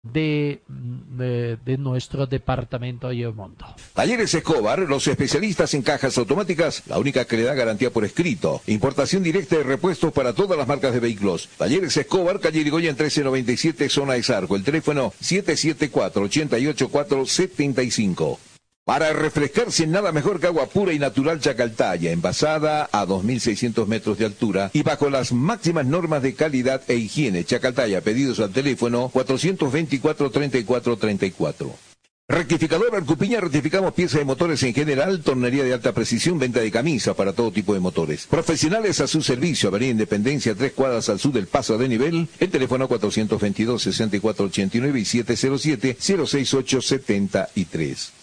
de, de, nuestro departamento de mundo. Talleres Escobar, los especialistas en cajas automáticas, la única que le da garantía por escrito. Importación directa de repuestos para todas las marcas de vehículos. Talleres Escobar, calle Irigoyen 1397, zona de Zarco. El teléfono 774-88475. Para refrescarse nada mejor que agua pura y natural Chacaltaya, envasada a 2.600 metros de altura y bajo las máximas normas de calidad e higiene. Chacaltaya, pedidos al teléfono 424-3434. Rectificador Arcupiña, rectificamos piezas de motores en general, tornería de alta precisión, venta de camisas para todo tipo de motores. Profesionales a su servicio, Avenida Independencia, tres cuadras al sur del paso de nivel, el teléfono 422-6489 y 707-06873.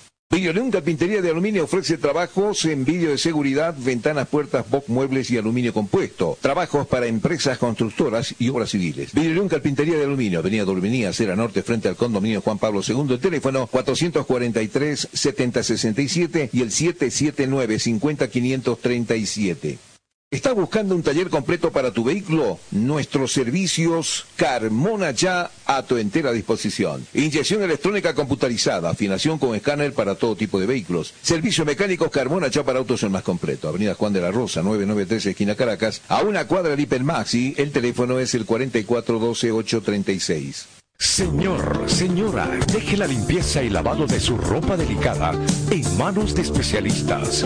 Videoleón Carpintería de Aluminio ofrece trabajos en vídeo de seguridad, ventanas, puertas, box, muebles y aluminio compuesto. Trabajos para empresas constructoras y obras civiles. Videoleón Carpintería de Aluminio, Avenida Dorminía, Acera Norte, frente al condominio Juan Pablo II. El teléfono 443-7067 y el 779-50537. ¿Está buscando un taller completo para tu vehículo? Nuestros servicios Carmona ya a tu entera disposición. Inyección electrónica computarizada, afinación con escáner para todo tipo de vehículos. Servicio mecánico Carmona ya para autos el más completo. Avenida Juan de la Rosa, 993 esquina Caracas, a una cuadra de Hipermaxi. El teléfono es el 4412-836. Señor, señora, deje la limpieza y lavado de su ropa delicada en manos de especialistas.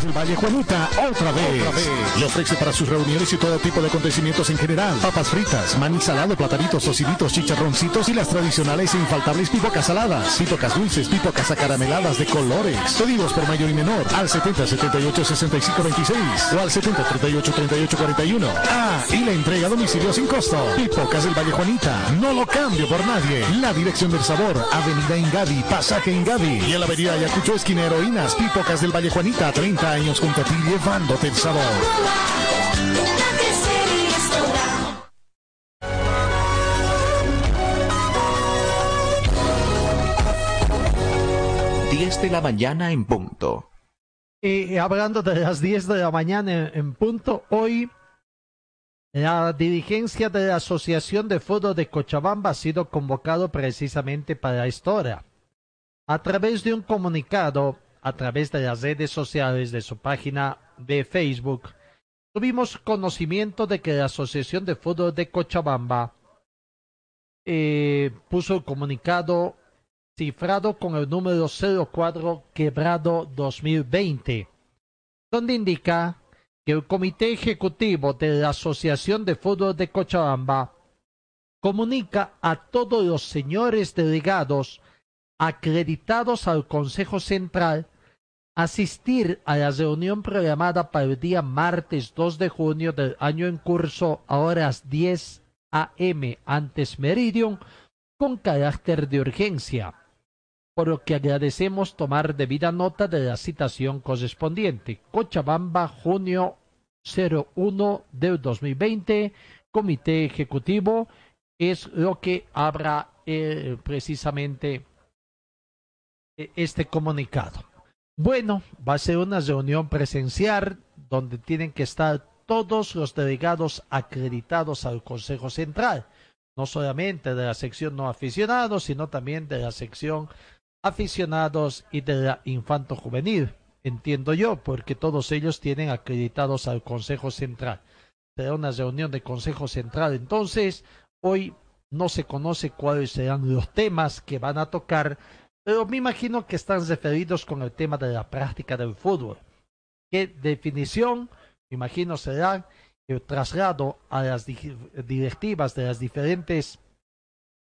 En un del Valle Juanita, otra vez. Le ofrece para sus reuniones y todo tipo de acontecimientos en general. Papas fritas, maní salado, platanitos, tociditos, chicharroncitos y las tradicionales e infaltables pipocas saladas, pipocas dulces, pipocas acarameladas de colores. Pedidos por mayor y menor al 70 78 65 26 o al 70 38 38 41. Ah, y la entrega a domicilio sin costo. Pipocas del Valle Juanita, no lo cambio por nadie. La dirección del sabor, Avenida Ingavi, Pasaje Ingavi y en la Avenida Ayacucho Esquina Heroínas, Pipocas del Valle Juanita, 30 años junto a ti llevándote el sabor. 10 de la mañana en punto. Y hablando de las 10 de la mañana en, en punto, hoy la dirigencia de la Asociación de Fútbol de Cochabamba ha sido convocado precisamente para esta hora. A través de un comunicado, a través de las redes sociales de su página de Facebook, tuvimos conocimiento de que la Asociación de Fútbol de Cochabamba eh, puso el comunicado cifrado con el número 04 quebrado 2020, donde indica que el Comité Ejecutivo de la Asociación de Fútbol de Cochabamba comunica a todos los señores delegados acreditados al Consejo Central asistir a la reunión programada para el día martes 2 de junio del año en curso a horas 10 a.m. antes meridium con carácter de urgencia, por lo que agradecemos tomar debida nota de la citación correspondiente. Cochabamba, junio 01 del 2020, Comité Ejecutivo, es lo que habrá eh, precisamente eh, este comunicado. Bueno, va a ser una reunión presencial donde tienen que estar todos los delegados acreditados al Consejo Central, no solamente de la sección no aficionados, sino también de la sección aficionados y de la infanto juvenil, entiendo yo, porque todos ellos tienen acreditados al Consejo Central. Será una reunión de Consejo Central, entonces hoy no se conoce cuáles serán los temas que van a tocar, pero me imagino que están referidos con el tema de la práctica del fútbol. ¿Qué definición imagino será el traslado a las directivas de las diferentes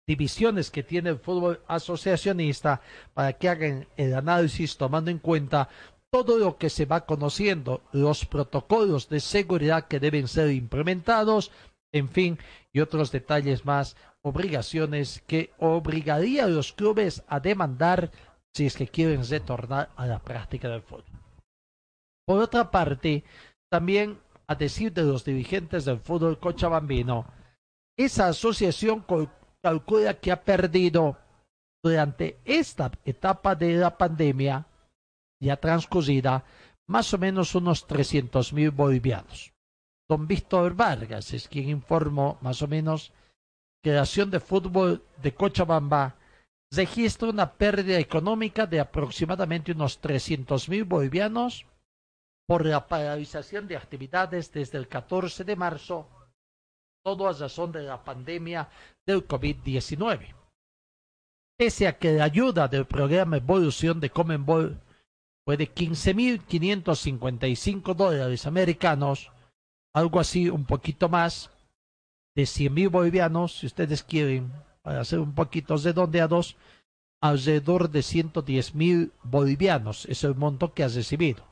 divisiones que tiene el fútbol asociacionista para que hagan el análisis tomando en cuenta todo lo que se va conociendo, los protocolos de seguridad que deben ser implementados, en fin, y otros detalles más, obligaciones que obligaría a los clubes a demandar si es que quieren retornar a la práctica del fútbol. Por otra parte, también a decir de los dirigentes del fútbol cochabambino, esa asociación calcula que ha perdido durante esta etapa de la pandemia ya transcurrida más o menos unos trescientos mil bolivianos. Don Víctor Vargas es quien informó más o menos que la Acción de Fútbol de Cochabamba registra una pérdida económica de aproximadamente unos trescientos mil bolivianos por la paralización de actividades desde el 14 de marzo, todo a razón de la pandemia del COVID-19. Pese a que la ayuda del programa Evolución de Comenbol fue de 15.555 dólares americanos, algo así un poquito más, de 100.000 bolivianos, si ustedes quieren, para hacer un poquito redondeados, alrededor de 110.000 bolivianos es el monto que ha recibido.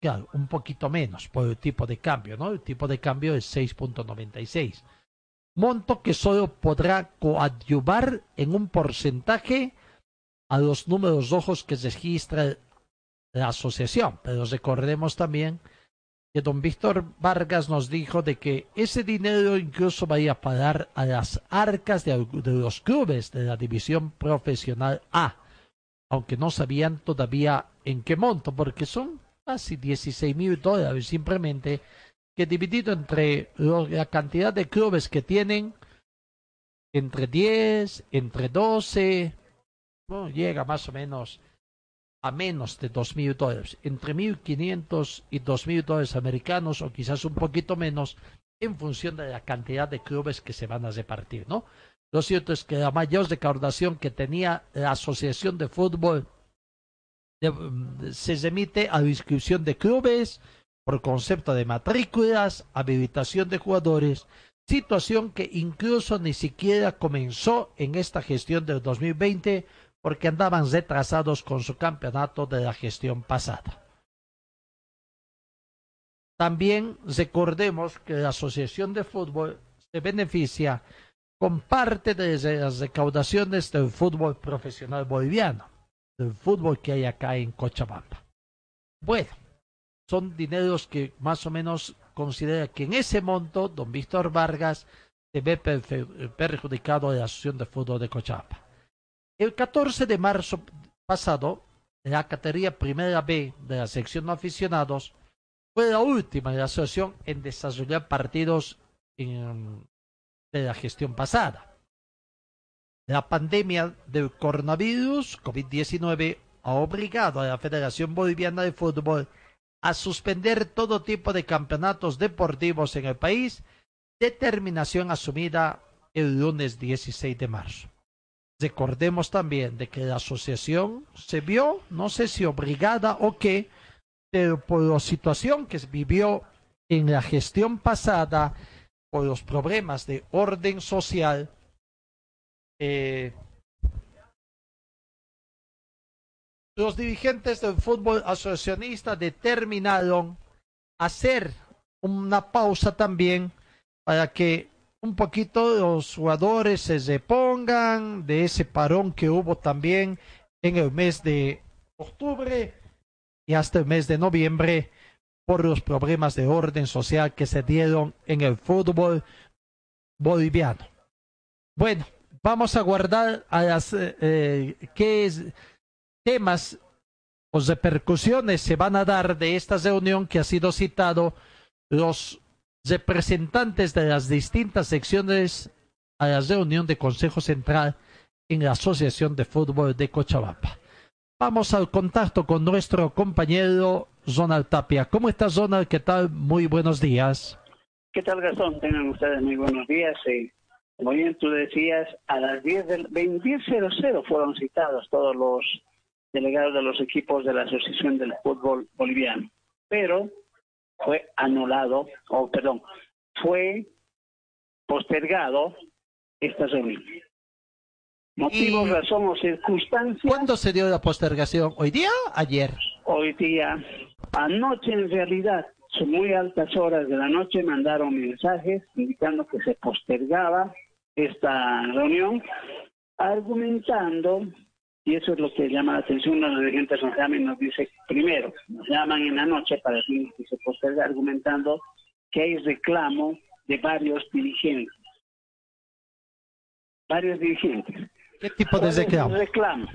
Claro, un poquito menos por el tipo de cambio, ¿no? El tipo de cambio es 6.96. Monto que solo podrá coadyuvar en un porcentaje a los números rojos que registra la asociación. Pero recordemos también que don Víctor Vargas nos dijo de que ese dinero incluso vaya a pagar a las arcas de, de los clubes de la división profesional A, aunque no sabían todavía en qué monto, porque son casi 16 mil dólares simplemente, que dividido entre la cantidad de clubes que tienen, entre 10, entre 12, llega más o menos a menos de dos mil dólares, entre 1.500 y dos mil dólares americanos o quizás un poquito menos en función de la cantidad de clubes que se van a repartir, ¿no? Lo cierto es que la mayor recaudación que tenía la Asociación de Fútbol Mm, se remite a la inscripción de clubes por concepto de matrículas, habilitación de jugadores, situación que incluso ni siquiera comenzó en esta gestión del 2020 porque andaban retrasados con su campeonato de la gestión pasada. También recordemos que la Asociación de Fútbol se beneficia con parte de las recaudaciones del fútbol profesional boliviano del fútbol que hay acá en Cochabamba. Bueno, son dineros que más o menos considera que en ese monto don Víctor Vargas se ve perjudicado de la Asociación de Fútbol de Cochabamba. El 14 de marzo pasado, la categoría Primera B de la sección de aficionados fue la última de la asociación en desarrollar partidos de la gestión pasada. La pandemia del coronavirus COVID-19 ha obligado a la Federación Boliviana de Fútbol a suspender todo tipo de campeonatos deportivos en el país, determinación asumida el lunes 16 de marzo. Recordemos también de que la asociación se vio, no sé si obligada o qué, pero por la situación que vivió en la gestión pasada, por los problemas de orden social, eh, los dirigentes del fútbol asociacionista determinaron hacer una pausa también para que un poquito los jugadores se repongan de ese parón que hubo también en el mes de octubre y hasta el mes de noviembre por los problemas de orden social que se dieron en el fútbol boliviano. Bueno, vamos a guardar a las eh, eh, qué temas o repercusiones se van a dar de esta reunión que ha sido citado los representantes de las distintas secciones a la reunión de Consejo Central en la Asociación de Fútbol de Cochabamba. Vamos al contacto con nuestro compañero Ronald Tapia. ¿Cómo estás, Ronald? ¿Qué tal? Muy buenos días. ¿Qué tal, Gastón? Tengan ustedes muy buenos días. y como bien tú decías, a las 10 del 20.00 fueron citados todos los delegados de los equipos de la Asociación del Fútbol Boliviano. Pero fue anulado, o perdón, fue postergado esta reunión. Motivo, Y- razón o circunstancia. ¿Cuándo se dio la postergación? ¿Hoy día? Ayer. Hoy día, anoche en realidad, son muy altas horas de la noche, mandaron mensajes indicando que se postergaba esta reunión, argumentando, y eso es lo que llama la atención, los dirigentes nos llama y nos dice, primero, nos llaman en la noche para decir que se posterga, argumentando que hay reclamo de varios dirigentes. Varios dirigentes. ¿Qué tipo de ¿Cuál es el reclamo? reclamo?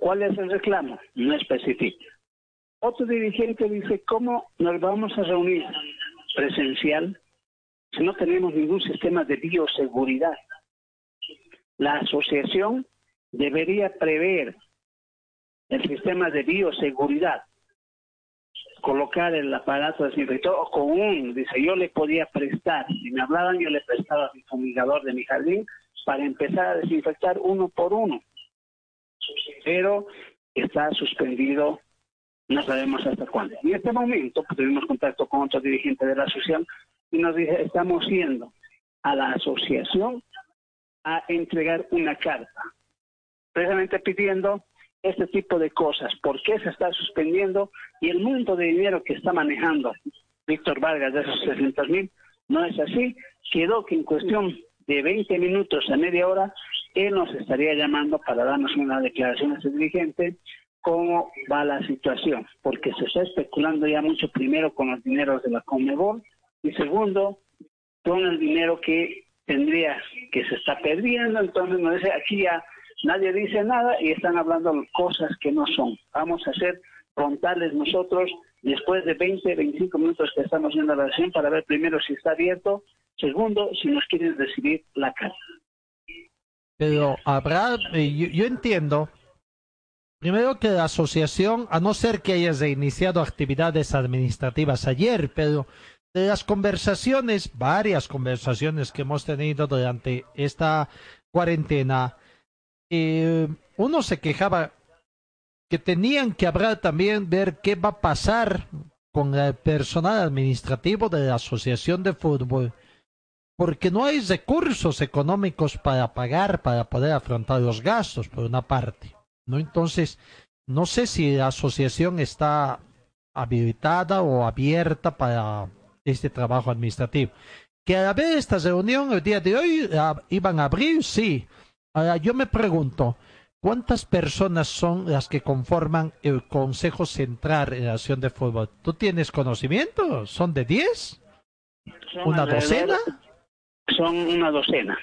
¿Cuál es el reclamo? No especifica. Otro dirigente dice, ¿cómo nos vamos a reunir presencial si no tenemos ningún sistema de bioseguridad? La asociación debería prever el sistema de bioseguridad, colocar el aparato desinfector o con un, dice, yo le podía prestar, si me hablaban yo le prestaba mi fumigador de mi jardín para empezar a desinfectar uno por uno pero está suspendido, no sabemos hasta cuándo. En este momento pues, tuvimos contacto con otro dirigente de la asociación y nos dice, estamos yendo a la asociación a entregar una carta, precisamente pidiendo este tipo de cosas, por qué se está suspendiendo y el monto de dinero que está manejando Víctor Vargas de esos 600 mil no es así, quedó que en cuestión de 20 minutos a media hora él nos estaría llamando para darnos una declaración a ese dirigente cómo va la situación, porque se está especulando ya mucho primero con los dineros de la Conmebol y segundo con el dinero que tendría, que se está perdiendo, entonces nos dice aquí ya nadie dice nada y están hablando cosas que no son. Vamos a hacer frontales nosotros después de 20, 25 minutos que estamos viendo la sesión para ver primero si está abierto, segundo si nos quieren recibir la carta. Pero habrá, eh, yo, yo entiendo, primero que la asociación, a no ser que hayas iniciado actividades administrativas ayer, pero de las conversaciones, varias conversaciones que hemos tenido durante esta cuarentena, eh, uno se quejaba que tenían que hablar también, ver qué va a pasar con el personal administrativo de la Asociación de Fútbol porque no hay recursos económicos para pagar, para poder afrontar los gastos, por una parte. ¿no? Entonces, no sé si la asociación está habilitada o abierta para este trabajo administrativo. Que a ver esta reunión el día de hoy la iban a abrir, sí. Ahora, yo me pregunto, ¿cuántas personas son las que conforman el Consejo Central en la Acción de Fútbol? ¿Tú tienes conocimiento? ¿Son de 10? Son ¿Una docena? Son una docena.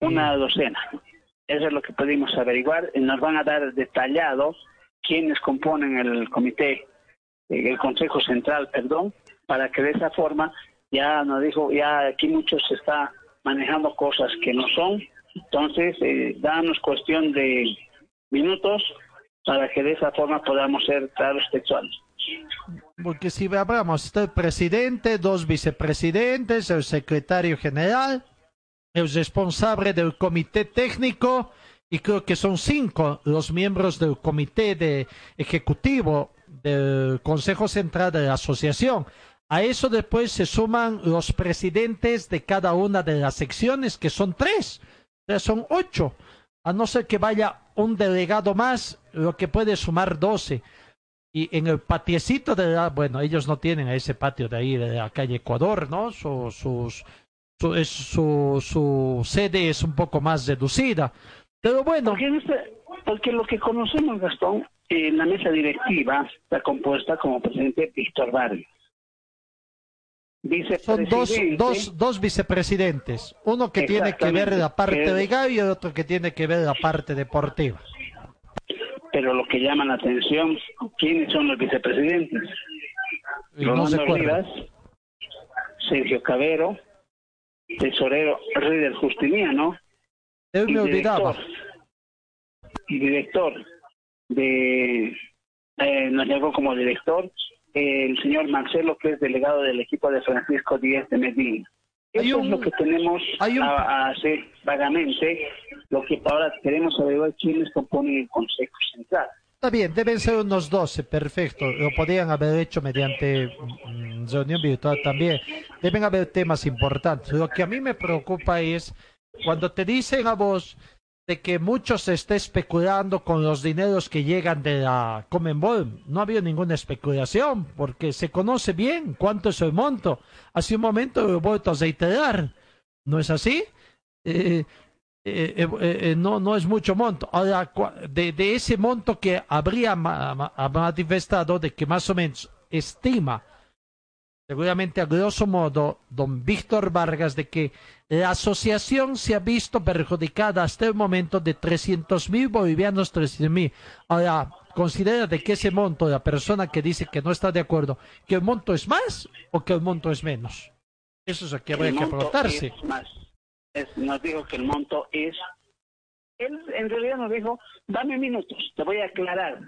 Una docena. Eso es lo que pudimos averiguar. Y Nos van a dar detallado quiénes componen el comité, eh, el Consejo Central, perdón, para que de esa forma ya nos dijo, ya aquí muchos se está manejando cosas que no son. Entonces, eh, danos cuestión de minutos para que de esa forma podamos ser claros textuales. Porque si hablamos, está el presidente, dos vicepresidentes, el secretario general, el responsable del comité técnico, y creo que son cinco los miembros del comité de ejecutivo del Consejo Central de la Asociación. A eso después se suman los presidentes de cada una de las secciones, que son tres, o sea, son ocho. A no ser que vaya un delegado más, lo que puede sumar doce. Y en el patiecito de la, bueno, ellos no tienen a ese patio de ahí de la calle Ecuador, ¿no? Su, sus, su, es- su, su sede es un poco más reducida. Pero bueno, Porque, este- lo que conocemos, Gastón, en la mesa directiva está compuesta como presidente Víctor Vargas. Son dos, dos, dos vicepresidentes. Uno que tiene que ver la parte Que- legal y otro que tiene que ver la parte deportiva. pero lo que llama la atención, ¿quiénes son los vicepresidentes? Y no se. Rivas, Sergio Cabero, tesorero Rider Justiniano, Él y me olvidaba. director, y director de, eh, nos llegó como director el señor Marcelo, que es delegado del equipo de Francisco Díaz de Medina. Eso es lo que tenemos a, a hacer vagamente, lo que ahora queremos averiguar quiénes componen el Consejo Central. Está bien, deben ser unos 12, perfecto. Lo podrían haber hecho mediante mm, reunión virtual también. Deben haber temas importantes. Lo que a mí me preocupa es cuando te dicen a vos de que mucho se está especulando con los dineros que llegan de la Comenbol. No ha habido ninguna especulación, porque se conoce bien cuánto es el monto. Hace un momento lo he vuelto a reiterar. ¿No es así? Eh, eh, eh, no, no es mucho monto. Ahora, de, ese monto que habría ma- ma- manifestado, de que más o menos estima, seguramente a grosso modo, don Víctor Vargas, de que la asociación se ha visto perjudicada hasta el momento de 300 mil bolivianos, 300 mil. Ahora, considera de que ese monto, la persona que dice que no está de acuerdo, que el monto es más o que el monto es menos. Eso es lo que habría que preguntarse. es más. Es- nos dijo que el monto es. Él en realidad nos dijo, dame minutos, te voy a aclarar,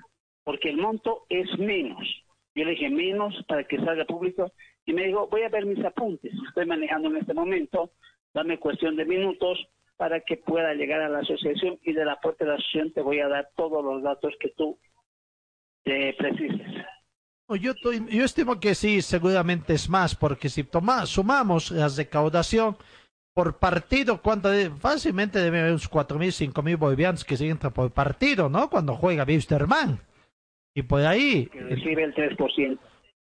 porque el monto es menos. Yo le dije menos para que salga público y me dijo, voy a ver mis apuntes, estoy manejando en este momento, dame cuestión de minutos para que pueda llegar a la asociación y de la puerta de la asociación te voy a dar todos los datos que tú te precises. Yo, estoy- yo estimo que sí, seguramente es más, porque si toma, sumamos la recaudación por partido, ¿cuánto fácilmente debe haber unos cuatro mil, cinco mil bolivianos que se entran por partido, ¿no? Cuando juega Wisterman. Y por ahí, Que recibe el 3%.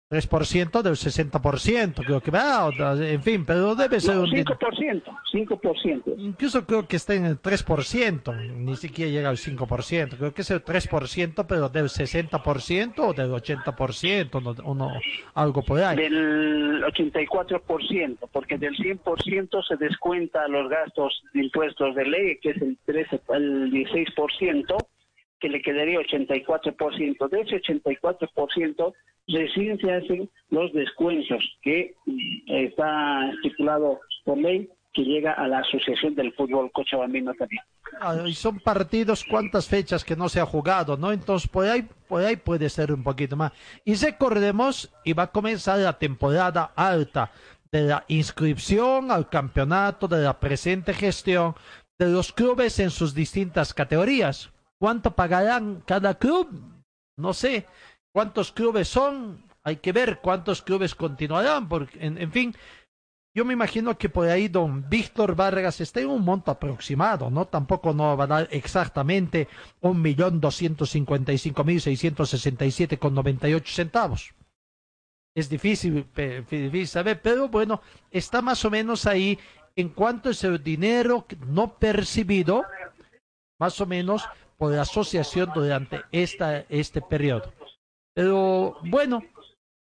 3% del 60%, creo que va, en fin, pero debe ser No, un... din- 5%, 5%. Incluso creo que está en el 3%, ni siquiera llega al 5%, creo que es el 3%, pero del 60% o del 80%, no- uno, algo por ahí. Del 84%, porque del 100% se descuenta los gastos de impuestos de ley, que es el, 13, el 16%, que le quedaría 84%. De ese 84%, recién se hacen los descuentos que mm, está estipulado por ley, que llega a la Asociación del Fútbol Cochabambino también. Ah, y son partidos, cuántas fechas que no se ha jugado, ¿no? Entonces, por ahí, por ahí puede ser un poquito más. Y recordemos, y va a comenzar la temporada alta de la inscripción al campeonato, de la presente gestión de los clubes en sus distintas categorías. ¿Cuánto pagarán cada club? No sé. ¿Cuántos clubes son? Hay que ver cuántos clubes continuarán, porque, en, fin, yo me imagino que por ahí don Víctor Vargas está en un monto aproximado, ¿no? Tampoco no va a dar exactamente un millón doscientos cincuenta y cinco mil seiscientos sesenta y siete con noventa y ocho centavos. Es difícil, difícil saber, pero bueno, está más o menos ahí en cuanto es el dinero no percibido, más o menos por la asociación durante esta, este periodo. Pero bueno,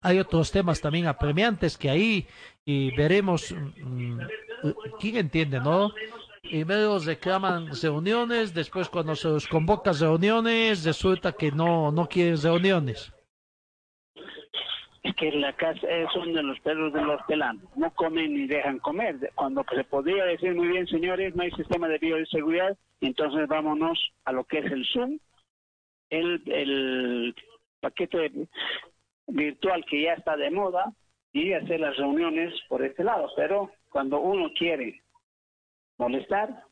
hay otros temas también apremiantes que ahí y veremos mm, mm, quién entiende, ¿no? Primero reclaman reuniones, después cuando se los convoca reuniones, resulta que no, no quieren reuniones. Es que la casa es uno de los perros de los pelanos. No comen ni dejan comer. Cuando se podría decir muy bien, señores, no hay sistema de bioseguridad, entonces vámonos a lo que es el Zoom, el, el paquete virtual que ya está de moda y hacer las reuniones por este lado. Pero cuando uno quiere molestar,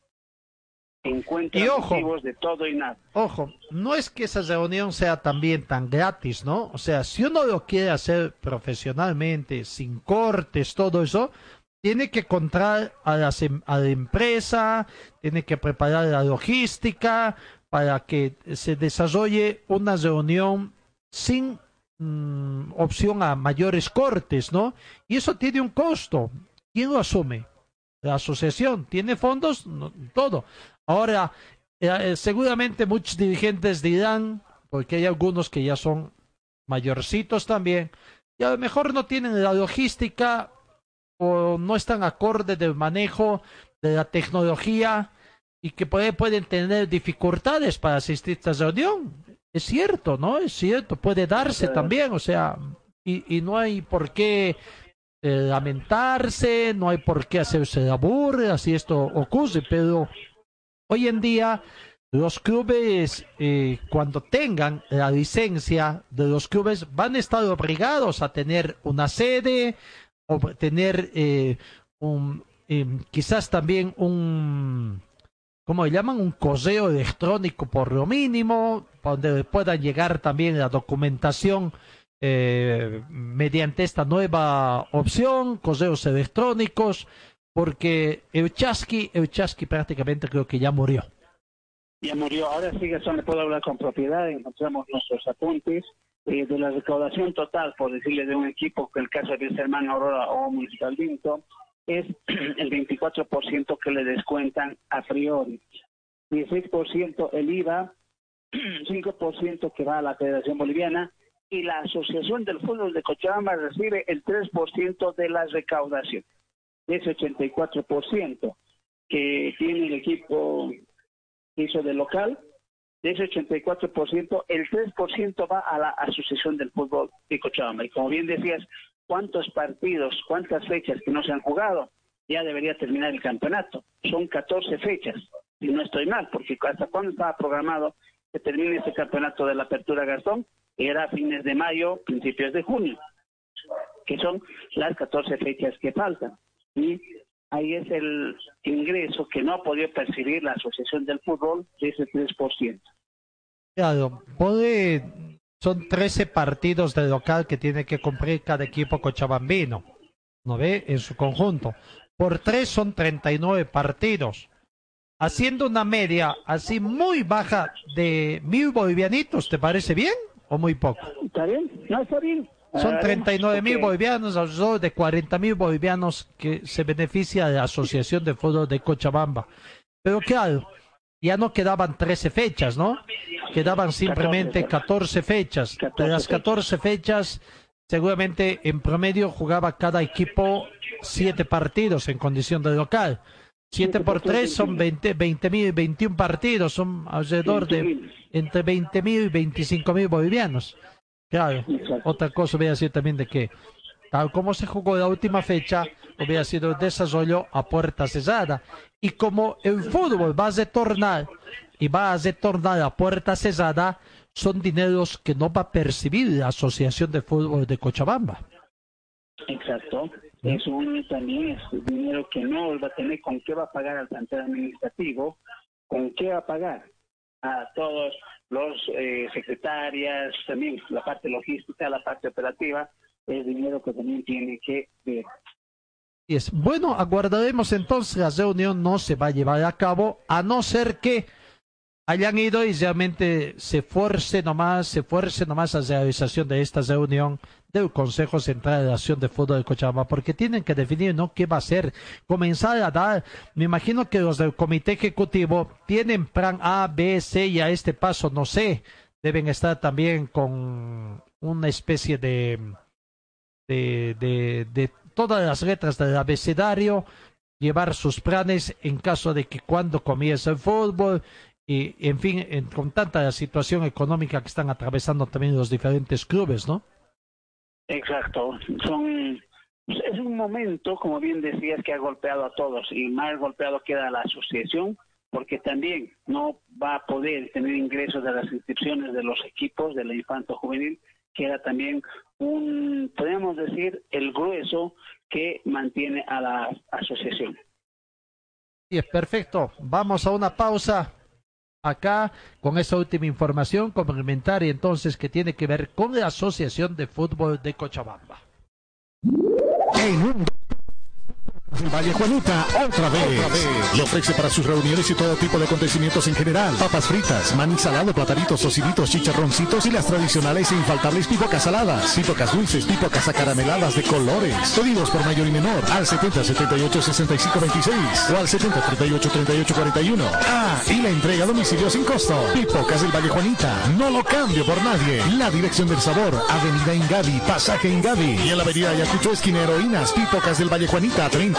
Y ojo. motivos de todo y nada. Ojo, no es que esa reunión sea también tan gratis, ¿no? O sea, si uno lo quiere hacer profesionalmente, sin cortes, todo eso, tiene que encontrar a, las em- a la empresa, tiene que preparar la logística para que se desarrolle una reunión sin mm, opción a mayores cortes, ¿no? Y eso tiene un costo. ¿Quién lo asume? La asociación tiene fondos, No, todo. Ahora, eh, eh, seguramente muchos dirigentes dirán, porque hay algunos que ya son mayorcitos también, y a lo mejor no tienen la logística o no están acorde del manejo de la tecnología y que ahí pueden tener dificultades para asistir a esta reunión. Es cierto, ¿no? Es cierto, puede darse también, o sea, y, y no hay por qué eh, lamentarse, no hay por qué hacerse la burla si esto ocurre, pero hoy en día los clubes, eh, cuando tengan la licencia de los clubes, van a estar obligados a tener una sede o tener eh, un, eh, quizás también un, ¿cómo le llaman? Un correo electrónico por lo mínimo, donde puedan llegar también la documentación eh, mediante esta nueva opción, correos electrónicos, porque Euchaski, Euchaski prácticamente creo que ya murió. Ya murió. Ahora sí, Gastón, le puedo hablar con propiedad. Encontramos nuestros apuntes eh, de la recaudación total, por decirle, de un equipo, que el caso de Hermano Aurora o Municipal Vinto, es el 24% que le descuentan a priori. 16% el IVA, 5% que va a la Federación Boliviana y la Asociación del Fútbol de Cochabamba recibe el 3% de la recaudación, de ese 84% que tiene el equipo que hizo de local, de ese 84%, el 3% va a la Asociación del Fútbol de Cochabamba. Y como bien decías, ¿cuántos partidos, cuántas fechas que no se han jugado? Ya debería terminar el campeonato. Son 14 fechas, y no estoy mal, porque hasta cuándo estaba programado que termine este campeonato de la Apertura Gastón, era fines de mayo, principios de junio, que son las 14 fechas que faltan. Ahí es el ingreso que no ha podido percibir la Asociación del Fútbol de ese 3%. Claro, puede, son 13 partidos de local que tiene que cumplir cada equipo cochabambino, ¿no ve? En su conjunto. Por 3 son 39 partidos. Haciendo una media así muy baja de mil bolivianitos, ¿te parece bien o muy poco? ¿Está bien? No, está bien. Son 39 mil Ok. bolivianos, alrededor de 40 mil bolivianos que se beneficia de la Asociación de Fútbol de Cochabamba. Pero claro, ya no quedaban 13 fechas, ¿no? Quedaban simplemente 14 fechas. De las 14 fechas, seguramente en promedio jugaba cada equipo 7 partidos en condición de local. 7 por 3 son 20 mil, 21 partidos, son alrededor de entre 20 mil y 25 mil bolivianos. Claro, otra cosa hubiera sido también de que, tal como se jugó la última fecha, hubiera sido el desarrollo a puerta cerrada. Y como el fútbol va a retornar y va a retornar a puerta cerrada, son dineros que no va a percibir la Asociación de Fútbol de Cochabamba. Exacto. Es un también es dinero que no va a tener con qué va a pagar al plantel administrativo, con qué va a pagar a todos los eh, secretarias, también la parte logística, la parte operativa, es dinero que también tiene que ver. Bueno, aguardaremos entonces la reunión no se va a llevar a cabo a no ser que hayan ido y realmente se fuerce nomás, se fuerce nomás la realización de esta reunión del Consejo Central de la Acción de Fútbol de Cochabamba, porque tienen que definir no qué va a ser, comenzar a dar, me imagino que los del comité ejecutivo tienen plan A, B, C y a este paso no sé, deben estar también con una especie de de, de, de todas las letras del abecedario, llevar sus planes en caso de que cuando comience el fútbol, y en fin, en- con tanta situación económica que están atravesando también los diferentes clubes, ¿no? Exacto. Son es un momento, como bien decías, que ha golpeado a todos y más golpeado queda la asociación porque también no va a poder tener ingresos de las inscripciones de los equipos de la infanto juvenil, que era también un, podemos decir, el grueso que mantiene a la asociación. Y es perfecto. Vamos a una pausa acá con esa última información complementaria entonces que tiene que ver con la Asociación de Fútbol de Cochabamba. Valle Juanita, otra vez. Le ofrece para sus reuniones y todo tipo de acontecimientos en general. Papas fritas, maní salado, platanitos, tociditos, chicharroncitos y las tradicionales e infaltables pipocas saladas. Pipocas dulces, pipocas acarameladas de colores. Pedidos por mayor y menor al 70 78 65 26 o al 70 38 38 41. Ah, y la entrega a domicilio sin costo. Pipocas del Valle Juanita. No lo cambio por nadie. La dirección del sabor. Avenida Ingavi, pasaje Ingavi. Y en la avenida Ayacucho, esquina Heroínas. Pipocas del Valle Juanita. 30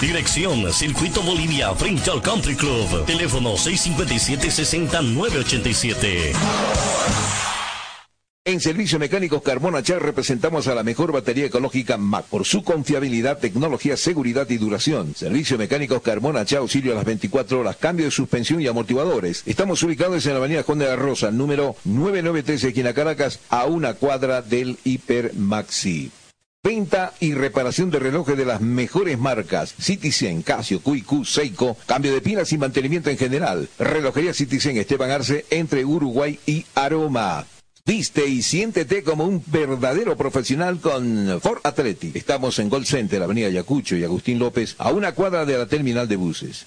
Dirección Circuito Bolivia frente Country Club. Teléfono 657-6987. En Servicio Mecánicos Carbona Char representamos a la mejor batería ecológica MAC por su confiabilidad, tecnología, seguridad y duración. Servicio Mecánicos Carbona Char auxilio a las 24 horas, cambio de suspensión y amortiguadores. Estamos ubicados en la avenida Juan de la Rosa, número 993, esquina Caracas, a una cuadra del Hiper Maxi. Venta y reparación de relojes de las mejores marcas. Citizen, Casio, QQ, Seiko. Cambio de pilas y mantenimiento en general. Relojería Citizen Esteban Arce entre Uruguay y Aroma. Viste y siéntete como un verdadero profesional con Ford Athletic. Estamos en Gold Center, Avenida Ayacucho y Agustín López, a una cuadra de la terminal de buses.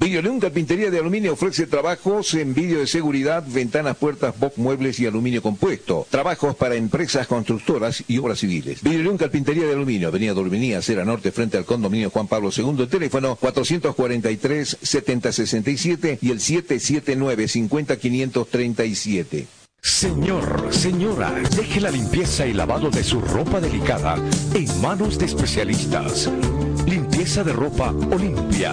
Videoleón Carpintería de Aluminio ofrece trabajos en vídeo de seguridad, ventanas, puertas, box, muebles y aluminio compuesto. Trabajos para empresas constructoras y obras civiles. Videoleón Carpintería de Aluminio, Avenida Dorminía, Cera Norte, frente al condominio Juan Pablo II, teléfono 443-7067 y el 779-50537. Señor, señora, deje la limpieza y lavado de su ropa delicada en manos de especialistas. Limpieza de ropa Olimpia.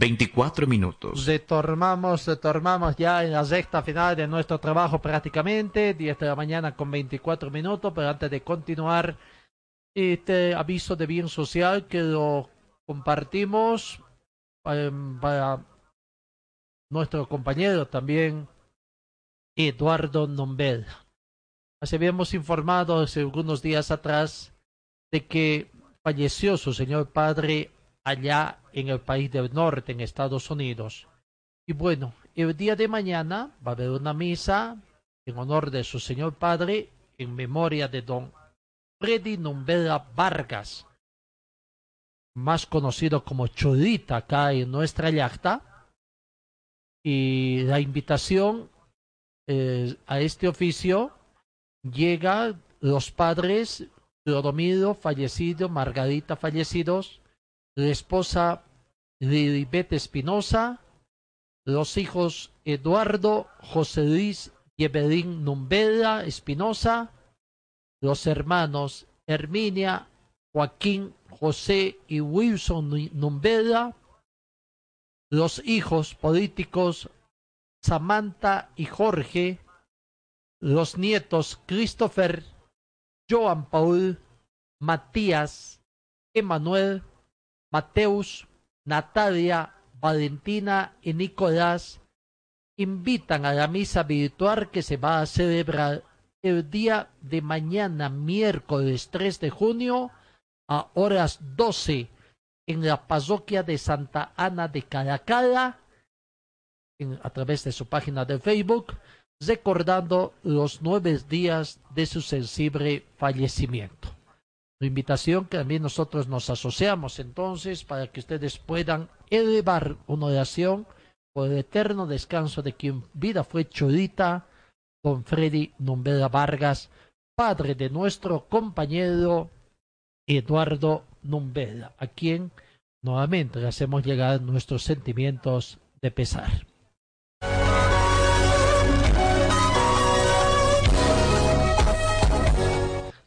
24 minutos. Retornamos, retornamos ya en la sexta final de nuestro trabajo prácticamente, 10 de la mañana con 24 minutos, pero antes de continuar, este aviso de bien social que lo compartimos eh, para nuestro compañero también, Eduardo Nombel. Así habíamos informado hace algunos días atrás de que falleció su señor padre allá en el país del norte, en Estados Unidos. Y bueno, el día de mañana va a haber una misa en honor de su señor padre en memoria de don Freddy Numbela Vargas, más conocido como Chodita acá en nuestra yacta. Y la invitación eh, a este oficio llega los padres Clodomiro fallecido, Margarita fallecidos, la esposa Lilibet Espinosa, los hijos Eduardo, José Luis y Evelyn Espinosa, los hermanos Herminia, Joaquín, José y Wilson Numbela, los hijos políticos Samantha y Jorge, los nietos Christopher, Joan Paul, Matías, Emanuel, Mateus, Natalia, Valentina y Nicolás invitan a la misa virtual que se va a celebrar el día de mañana, miércoles 3 de junio, a horas 12 en la parroquia de Santa Ana de Caracala, a través de su página de Facebook, recordando los nueve días de su sensible fallecimiento. La invitación que también nosotros nos asociamos entonces para que ustedes puedan elevar una oración por el eterno descanso de quien vida fue Chorita, don Freddy Numbera Vargas, padre de nuestro compañero Eduardo Numbera, a quien nuevamente le hacemos llegar nuestros sentimientos de pesar.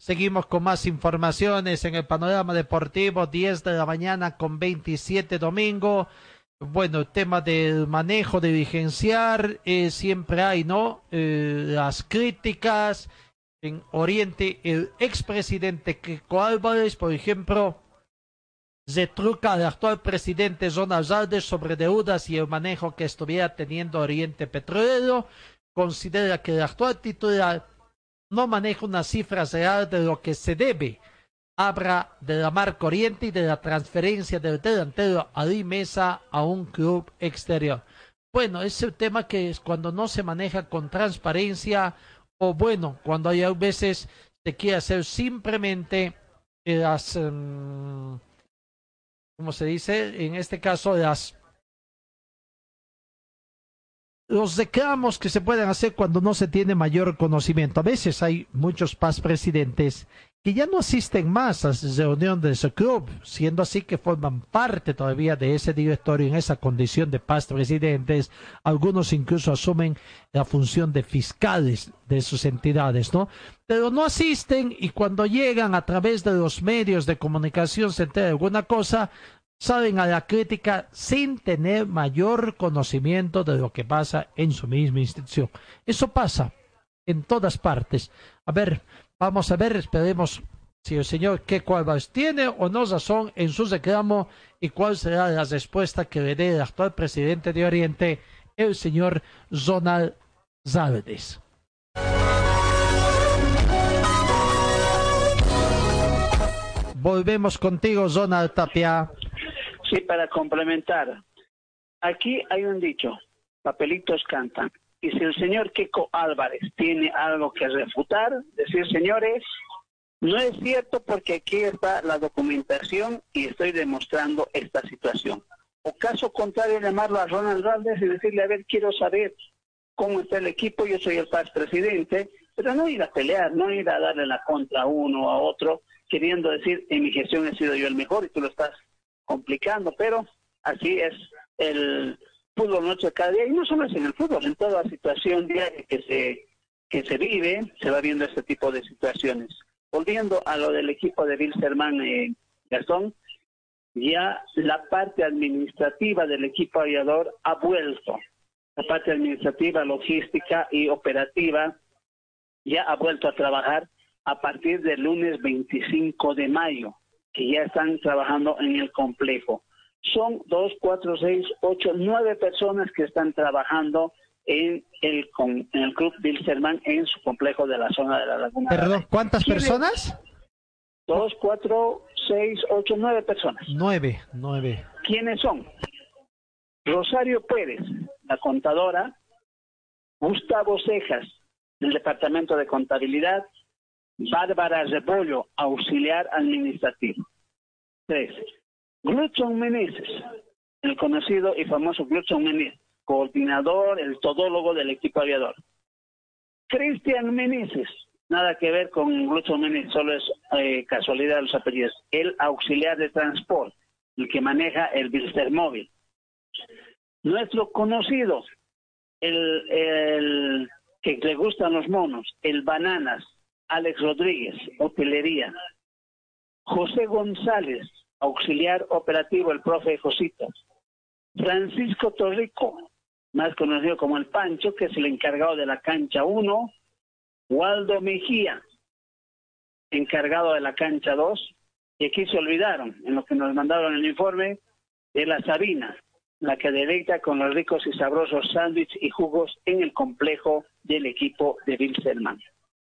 Seguimos con más informaciones en el panorama deportivo, 10 de la mañana con 27 domingo. Bueno, el tema del manejo dirigenciar eh, siempre hay, ¿no? Eh, las críticas en Oriente, el expresidente Kiko Álvarez, por ejemplo, se truca al actual presidente Donald Alves sobre deudas y el manejo que estuviera teniendo Oriente Petrolero. Considera que el actual titular no maneja una cifra real de lo que se debe. Habla de la marca Oriente y de la transferencia del delantero Ali Mesa a un club exterior. Bueno, es el tema que es cuando no se maneja con transparencia o bueno, cuando hay a veces se quiere hacer simplemente las, um, ¿cómo se dice? En este caso las los reclamos que se pueden hacer cuando no se tiene mayor conocimiento. A veces hay muchos paz presidentes que ya no asisten más a la reunión de ese club, siendo así que forman parte todavía de ese directorio en esa condición de paz presidentes. Algunos incluso asumen la función de fiscales de sus entidades, ¿no? Pero no asisten y cuando llegan a través de los medios de comunicación se entera alguna cosa, salen a la crítica sin tener mayor conocimiento de lo que pasa en su misma institución. Eso pasa en todas partes. A ver, vamos a ver, esperemos si el señor qué Álvarez tiene o no razón en su reclamo y cuál será la respuesta que le dé el actual presidente de Oriente, el señor Zonal Zálvez. Volvemos contigo, Zonal Tapia. Sí, para complementar. Aquí hay un dicho, papelitos cantan. Y si el señor Kiko Álvarez tiene algo que refutar, decir, señores, no es cierto porque aquí está la documentación y estoy demostrando esta situación. O caso contrario, llamarlo a Ronald Valdez y decirle, a ver, quiero saber cómo está el equipo, yo soy el paz presidente, pero no ir a pelear, no ir a darle la contra a uno o a otro, queriendo decir, en mi gestión he sido yo el mejor y tú lo estás complicando, pero así es el fútbol noche cada día, y no solo es en el fútbol, en toda situación diaria que se, que se vive, se va viendo este tipo de situaciones. Volviendo a lo del equipo de Wilstermann eh, Gastón, ya la parte administrativa del equipo aviador ha vuelto. La parte administrativa, logística y operativa ya ha vuelto a trabajar a partir del lunes 25 de mayo que ya están trabajando en el complejo. Son dos, cuatro, seis, ocho, nueve personas que están trabajando en el, en el Club Bilsterman en su complejo de la zona de la Laguna. Perdón, ¿cuántas personas? Dos, cuatro, seis, ocho, nueve personas. Nueve, nueve. ¿Quiénes son? Rosario Pérez, la contadora, Gustavo Cejas, del Departamento de Contabilidad, Bárbara Rebollo, auxiliar administrativo. Tres. Gluchon Meneses, el conocido y famoso Gluchon Meneses, coordinador, el todólogo del equipo aviador. Cristian Meneses, nada que ver con Gluchon Meneses, solo es eh, casualidad de los apellidos. El auxiliar de transporte, el que maneja el Bilster móvil. Nuestro conocido, el que le gustan los monos, el Bananas, Alex Rodríguez, hotelería. José González, auxiliar operativo, el profe Josito. Francisco Torrico, más conocido como el Pancho, que es el encargado de la cancha 1. Waldo Mejía, encargado de la cancha 2. Y aquí se olvidaron, en lo que nos mandaron el informe, de la Sabina, la que deleita con los ricos y sabrosos sándwiches y jugos en el complejo del equipo de Wilstermann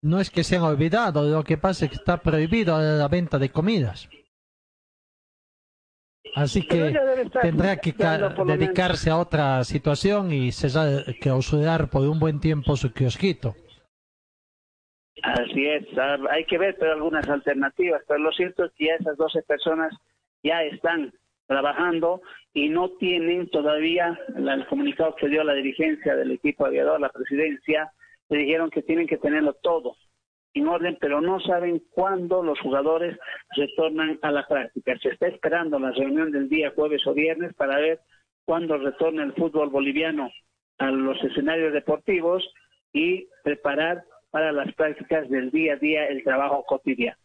no es que se han olvidado, lo que pasa es que está prohibido la venta de comidas. Así que tendrá que dedicarse a otra situación y cesar, clausurar por un buen tiempo su kiosquito. Así es, hay que ver pero algunas alternativas, pero lo cierto es que ya esas 12 personas ya están trabajando y no tienen todavía el comunicado que dio la dirigencia del equipo aviador, la presidencia, le dijeron que tienen que tenerlo todo en orden, pero no saben cuándo los jugadores retornan a la práctica. Se está esperando la reunión del día jueves o viernes para ver cuándo retorna el fútbol boliviano a los escenarios deportivos y preparar para las prácticas del día a día, el trabajo cotidiano.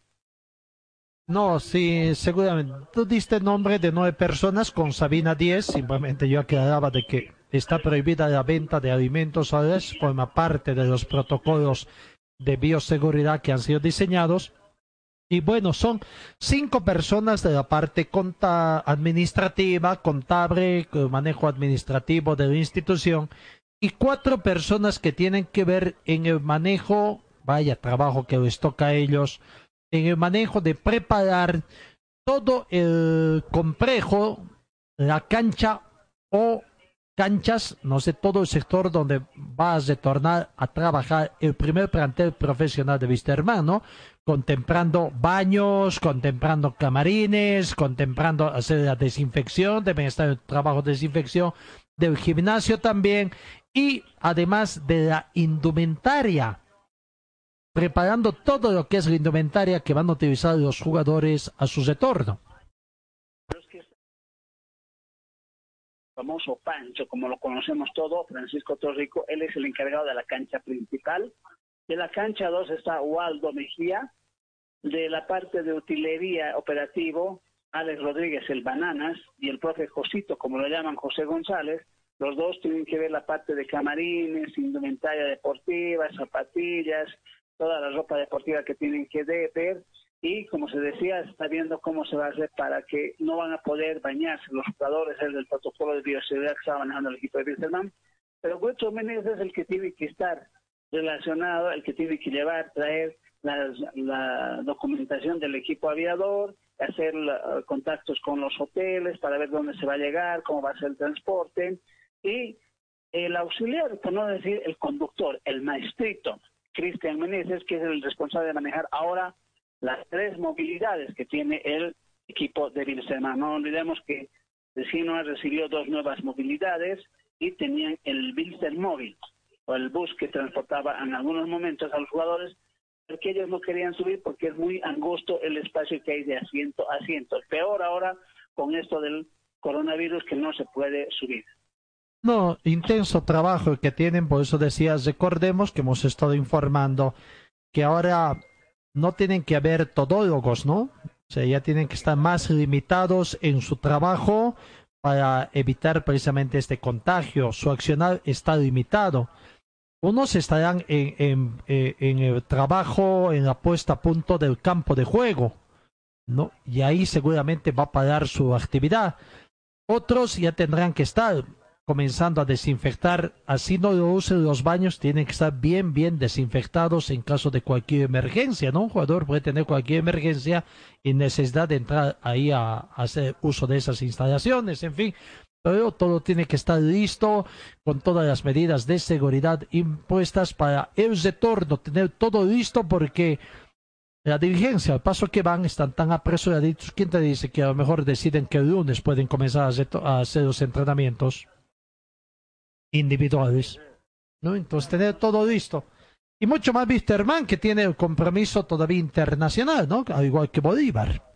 No, sí, seguramente. Tú diste nombre de nueve personas con Sabina 10, simplemente yo aclaraba de que está prohibida la venta de alimentos a res, forma parte de los protocolos de bioseguridad que han sido diseñados. Y bueno, son cinco personas de la parte conta administrativa, contable, manejo administrativo de la institución, y cuatro personas que tienen que ver en el manejo, vaya trabajo que les toca a ellos, en el manejo de preparar todo el complejo, la cancha o canchas, no sé, todo el sector donde va a retornar a trabajar el primer plantel profesional de Visterman, Contemplando baños, contemplando camarines, contemplando hacer la desinfección, deben estar el trabajo de desinfección del gimnasio también y además de la indumentaria preparando todo lo que es la indumentaria que van a utilizar los jugadores a su retorno. Famoso Pancho, como lo conocemos todo, Francisco Torrico, él es el encargado de la cancha principal. De la cancha 2 está Waldo Mejía. De la parte de utilería operativo, Alex Rodríguez, el Bananas, y el profe Josito, como lo llaman José González. Los dos tienen que ver la parte de camarines, indumentaria deportiva, zapatillas, toda la ropa deportiva que tienen que ver y como se decía, está viendo cómo se va a hacer para que no van a poder bañarse los jugadores, el del protocolo de bioseguridad que estaba manejando el equipo de Wilstermann, pero Huecho Méndez es el que tiene que estar relacionado, el que tiene que llevar, traer la, documentación del equipo aviador, hacer contactos con los hoteles para ver dónde se va a llegar, cómo va a ser el transporte, y el auxiliar, por no decir el conductor, el maestrito, Cristian Meneses, que es el responsable de manejar ahora las tres movilidades que tiene el equipo de Wilstermann. No olvidemos que Vecino recibió dos nuevas movilidades y tenían el Wilster Móvil, o el bus que transportaba en algunos momentos a los jugadores, porque ellos no querían subir porque es muy angosto el espacio que hay de asiento a asiento. Peor ahora con esto del coronavirus que no se puede subir. No, intenso trabajo que tienen, por eso decías, recordemos que hemos estado informando que ahora no tienen que haber todólogos, ¿no? O sea, ya tienen que estar más limitados en su trabajo para evitar precisamente este contagio. Su accionar está limitado. Unos estarán en, eh, el trabajo, en la puesta a punto del campo de juego, ¿no? Y ahí seguramente va a parar su actividad. Otros ya tendrán que estar comenzando a desinfectar. Así no lo usen los baños, tienen que estar bien, bien desinfectados en caso de cualquier emergencia, ¿no? Un jugador puede tener cualquier emergencia y necesidad de entrar ahí a, hacer uso de esas instalaciones, en fin. Pero todo tiene que estar listo con todas las medidas de seguridad impuestas para el retorno, tener todo listo porque la dirigencia, al paso que van, están tan apresuraditos. ¿Quién te dice que a lo mejor deciden que el lunes pueden comenzar a hacer los entrenamientos? Individuales. ¿no? Entonces, tener todo listo. Y mucho más Wisterman, que tiene el compromiso todavía internacional, ¿no? Al igual que Bolívar.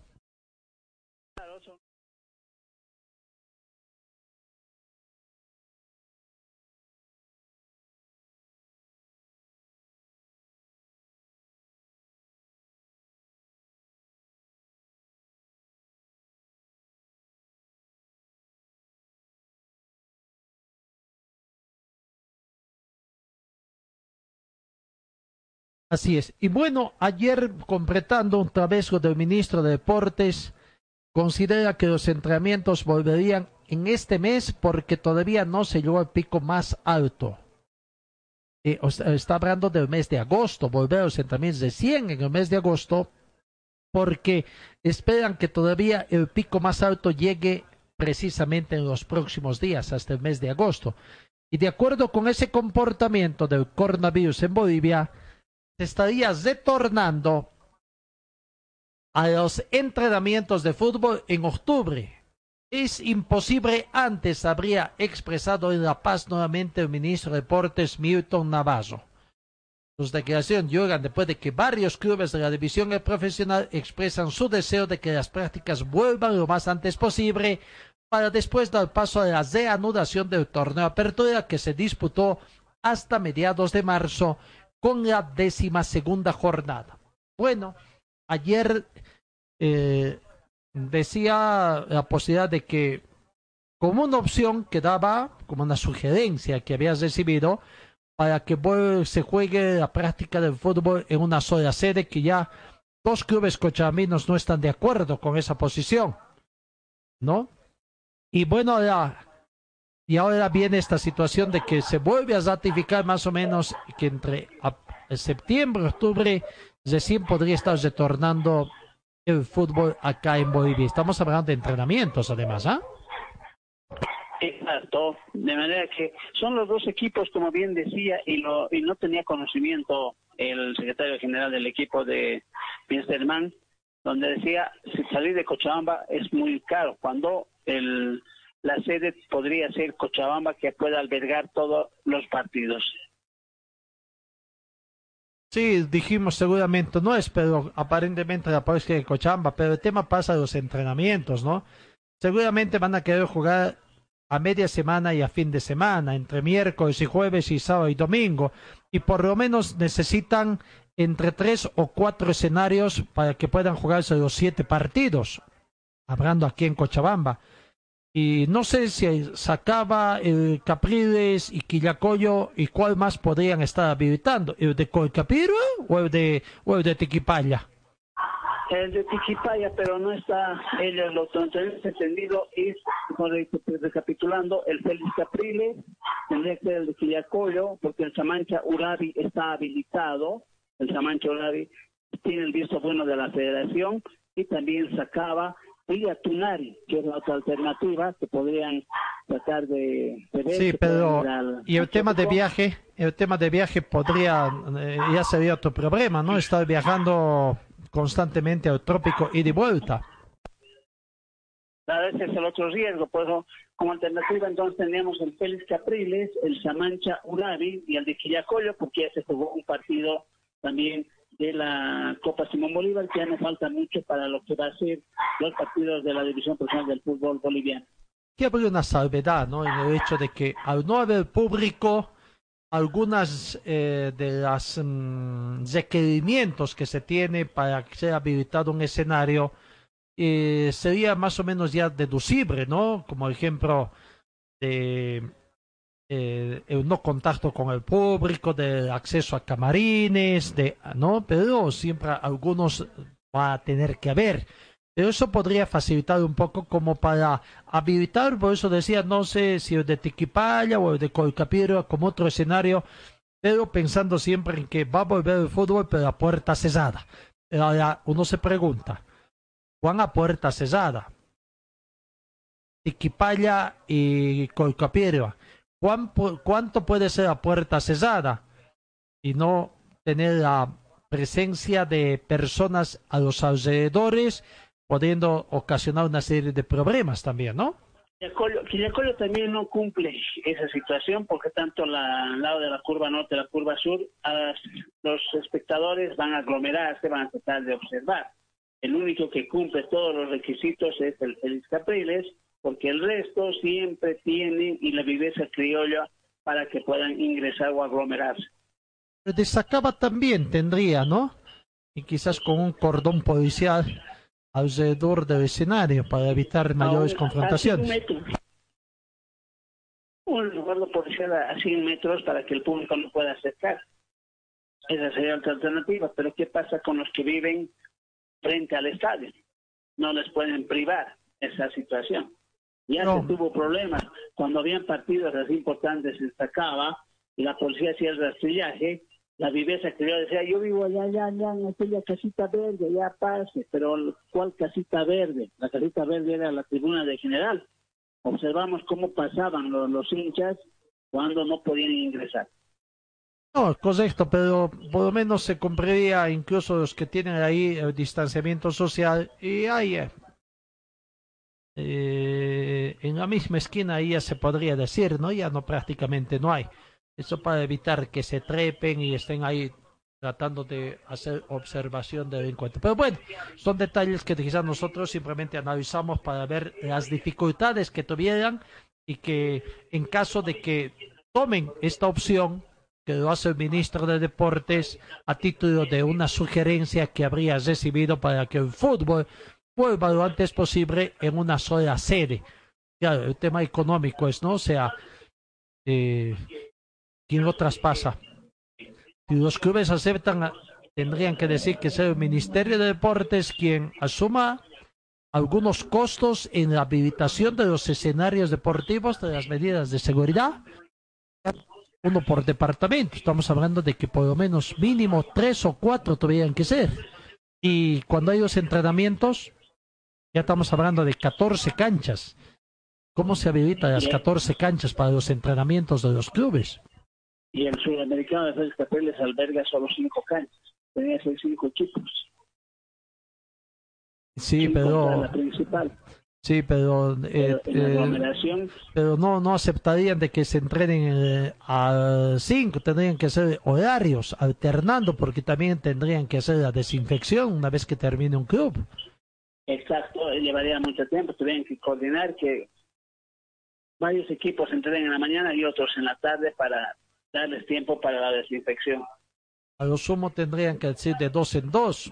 Así es. Y bueno, ayer completando un trabajo del ministro de Deportes, considera que los entrenamientos volverían en este mes porque todavía no se llegó al pico más alto. Eh, está hablando del mes de agosto, volver a los entrenamientos de 100 en el mes de agosto, porque esperan que todavía el pico más alto llegue precisamente en los próximos días, hasta el mes de agosto. Y de acuerdo con ese comportamiento del coronavirus en Bolivia, se estaría retornando a los entrenamientos de fútbol en octubre. Es imposible antes, habría expresado en La Paz nuevamente el ministro de Deportes Milton Navarro. Sus declaraciones llegan después de que varios clubes de la división profesional expresan su deseo de que las prácticas vuelvan lo más antes posible para después dar paso a la reanudación del torneo Apertura que se disputó hasta mediados de marzo con la décima segunda jornada. Bueno, ayer eh, decía la posibilidad de que como una opción que daba, como una sugerencia que habías recibido, para que se juegue la práctica del fútbol en una sola sede, que ya dos clubes cochabaminos no están de acuerdo con esa posición, ¿no? Y bueno, ahora, y ahora viene esta situación de que se vuelve a ratificar más o menos que entre septiembre, octubre, recién podría estar retornando el fútbol acá en Bolivia. Estamos hablando de entrenamientos, además, ¿ah? Exacto, de manera que son los dos equipos, como bien decía, y, lo, y no tenía conocimiento el secretario general del equipo de Pinsterman, donde decía, si salir de Cochabamba es muy caro, cuando el, la sede podría ser Cochabamba que pueda albergar todos los partidos. Sí, dijimos seguramente, no es, pero aparentemente la policía de Cochabamba, pero el tema pasa a los entrenamientos, ¿no? Seguramente van a querer jugar a media semana y a fin de semana, entre miércoles y jueves y sábado y domingo, y por lo menos necesitan entre tres o cuatro escenarios para que puedan jugarse los siete partidos, hablando aquí en Cochabamba. Y no sé si sacaba el Capriles y Quillacoyo y cuál más podrían estar habilitando, el de Colcapiro o el de, o el de Tequipaya el de Tiquipaya, pero no está ellos lo tenemos entendido. Es, recapitulando, el Félix Capriles, tendría que ser el de Quillacoyo, porque el Samancha Urabi está habilitado, el Samancha Urabi tiene el visto bueno de la federación, y también sacaba Villa Tunari, que es la otra alternativa que podrían tratar de, ver. Sí, pero y el tema de viaje, el tema de viaje podría, eh, ya sería otro problema, ¿no? Estar viajando constantemente al trópico y de vuelta. A ese es el otro riesgo, pues como alternativa entonces tenemos el Félix Capriles, el Samancha Urabi y el de Quillacoyo, porque ya se jugó un partido también de la Copa Simón Bolívar, que ya no falta mucho para lo que va a ser los partidos de la División Profesional del Fútbol Boliviano. Que habría una salvedad, ¿no? En el hecho de que al no haber público, algunas eh, de los mm, requerimientos que se tiene para sea habilitado un escenario eh, sería más o menos ya deducible, ¿no? Como ejemplo de eh, no contacto con el público, del acceso a camarines, de, ¿no? Pero siempre algunos va a tener que haber. Pero eso podría facilitar un poco como para habilitar, por eso decía, no sé si el de Tiquipaya o el de Colcapiro como otro escenario, pero pensando siempre en que va a volver el fútbol, pero a puerta cerrada. Ahora uno se pregunta, ¿cuán a puerta cerrada? Tiquipaya y Colcapiro, ¿cuánto puede ser a puerta cerrada? Y no tener la presencia de personas a los alrededores pudiendo ocasionar una serie de problemas también, ¿no? Quillacollo también no cumple esa situación porque tanto al lado de la curva norte la curva sur, los espectadores van a aglomerarse, van a tratar de observar. El único que cumple todos los requisitos es el Félix Capriles, porque el resto siempre tienen y la viveza criolla para que puedan ingresar o aglomerarse. Destacaba también tendría, ¿no? Y quizás con un cordón policial alrededor del escenario para evitar mayores confrontaciones. Un lugar policial a 100 metros para que el público no pueda acercar. Esa sería otra alternativa. Pero ¿qué pasa con los que viven frente al estadio? No les pueden privar esa situación. Ya se tuvo problemas. Cuando habían partidos así importantes se destacaba y la policía hacía el rastrillaje la viveza que yo decía, yo vivo allá, allá, allá, en aquella casita verde, ya pase, pero ¿cuál casita verde? La casita verde era la tribuna de general. Observamos cómo pasaban los, los hinchas cuando no podían ingresar. No, correcto, pero por lo menos se compraría incluso los que tienen ahí el distanciamiento social y ahí eh, en la misma esquina ya se podría decir, ¿no? Ya no prácticamente no hay. Eso para evitar que se trepen y estén ahí tratando de hacer observación del encuentro. Pero bueno, son detalles que quizás nosotros simplemente analizamos para ver las dificultades que tuvieran y que en caso de que tomen esta opción, que lo hace el ministro de Deportes a título de una sugerencia que habría recibido para que el fútbol vuelva lo antes posible en una sola sede. Claro, el tema económico es, ¿no? O sea, eh, ¿quién lo traspasa? Si los clubes aceptan, tendrían que decir que sea el Ministerio de Deportes quien asuma algunos costos en la habilitación de los escenarios deportivos, de las medidas de seguridad, uno por departamento. Estamos hablando de que por lo menos mínimo tres o cuatro tuvieran que ser. Y cuando hay los entrenamientos, ya estamos hablando de 14 canchas. ¿Cómo se habilitan las 14 canchas para los entrenamientos de los clubes? Y el sudamericano de Félix Capriles alberga solo cinco canchas. Tenía que ser cinco equipos. Sí, pero La principal. sí, pero eh, Pero en la eh, pero no no aceptarían de que se entrenen eh, a cinco, tendrían que ser horarios alternando porque también tendrían que hacer la desinfección una vez que termine un club. Exacto, llevaría mucho tiempo. Tuvieron que coordinar que varios equipos entrenen en la mañana y otros en la tarde para darles tiempo para la desinfección. A lo sumo tendrían que decir de dos en dos,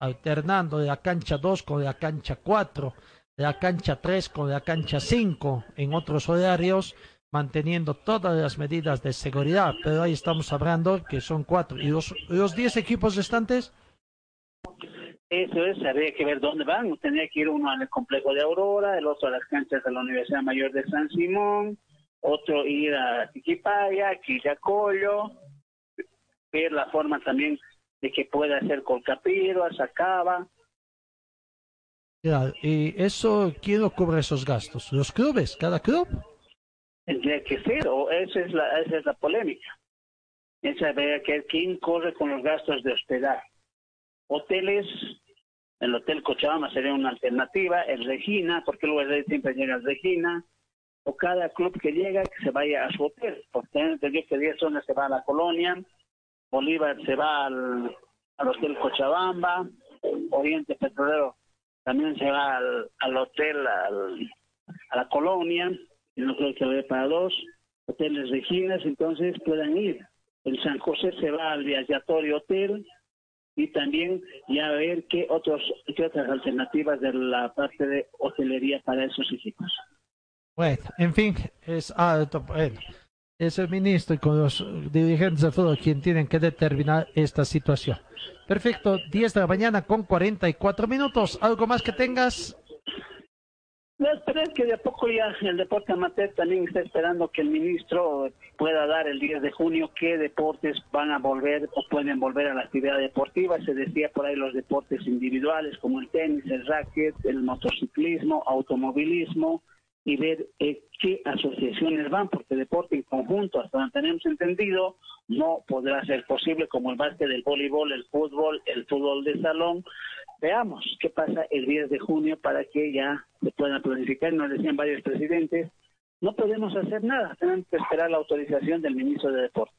alternando de la cancha 2 con la cancha 4, de la cancha 3 con la cancha 5 en otros horarios, manteniendo todas las medidas de seguridad. Pero ahí estamos hablando que son cuatro. ¿Y los, los 10 equipos restantes? Eso es, habría que ver dónde van. Tenía que ir uno al complejo de Aurora, el otro a las canchas de la Universidad Mayor de San Simón, otro ir a Tiquipaya, Quillacollo, ver la forma también de que pueda ser Colcapiro, Sacaba. ¿Y eso quién lo cubre esos gastos? ¿Los clubes? ¿Cada club? Tendría que ser, o esa es la, esa es la polémica. Esa habría que ver quién corre con los gastos de hospedaje. Hoteles, el Hotel Cochabamba sería una alternativa, el Regina, porque luego ahí siempre llega el Regina, o cada club que llega que se vaya a su hotel, porque entendió que 10 zonas se va a la colonia, Bolívar se va al, al Hotel Cochabamba, Oriente Petrolero también se va al, al hotel, al- a la colonia, y no creo que vaya para dos, hoteles Reginas, entonces puedan ir. El San José se va al Viajatorio Hotel y también ya ver qué otros qué otras alternativas de la parte de hotelería para esos equipos. Bueno, en fin, es alto. Bueno, es el ministro y con los dirigentes de fútbol quien tienen que determinar esta situación. Perfecto, 10 de la mañana con 44 minutos. ¿Algo más que tengas? La esperanza es que de poco ya el deporte amateur también está esperando que el ministro pueda dar el 10 de junio qué deportes van a volver o pueden volver a la actividad deportiva. Se decía por ahí los deportes individuales como el tenis, el racket, el motociclismo, automovilismo y ver eh, qué asociaciones van, porque deporte en conjunto, hasta donde tenemos entendido, no podrá ser posible como el básquet, el voleibol, el fútbol, el fútbol de salón. Veamos qué pasa el 10 de junio para que ya se puedan planificar. Nos decían varios presidentes, no podemos hacer nada, tenemos que esperar la autorización del ministro de Deporte.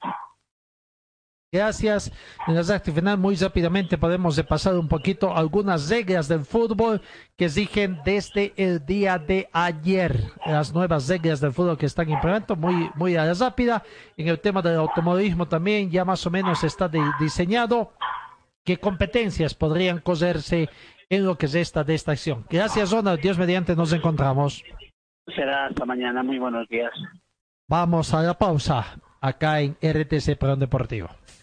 Gracias. En la recta final, muy rápidamente podemos repasar un poquito algunas reglas del fútbol que exigen desde el día de ayer. Las nuevas reglas del fútbol que están implementando, muy, muy a la rápida. En el tema del automovilismo también ya más o menos está de- diseñado qué competencias podrían coserse en lo que es esta de esta acción. Gracias, Ronald. Dios mediante nos encontramos. Será hasta mañana. Muy buenos días. Vamos a la pausa acá en RTC Perón Deportivo.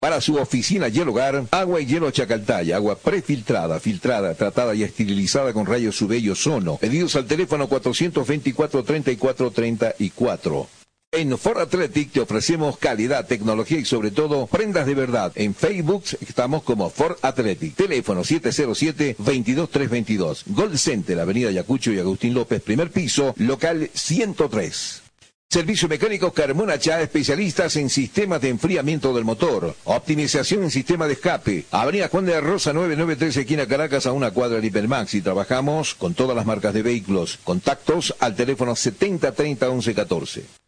Para su oficina y hogar, agua y hielo Chacaltaya, agua prefiltrada, filtrada, tratada y esterilizada con rayos UV y ozono. Pedidos al teléfono 424-3434. En Ford Athletic te ofrecemos calidad, tecnología y sobre todo prendas de verdad. En Facebook estamos como Ford Athletic. Teléfono 707-22322. Gold Center, Avenida Yacucho y Agustín López, primer piso, local 103. Servicio Mecánico Carmona Chá, especialistas en sistemas de enfriamiento del motor, optimización en sistema de escape. Avenida Juan de Rosa 993, esquina Caracas, a una cuadra de Hipermax. Y trabajamos con todas las marcas de vehículos. Contactos al teléfono 70 30 11 14.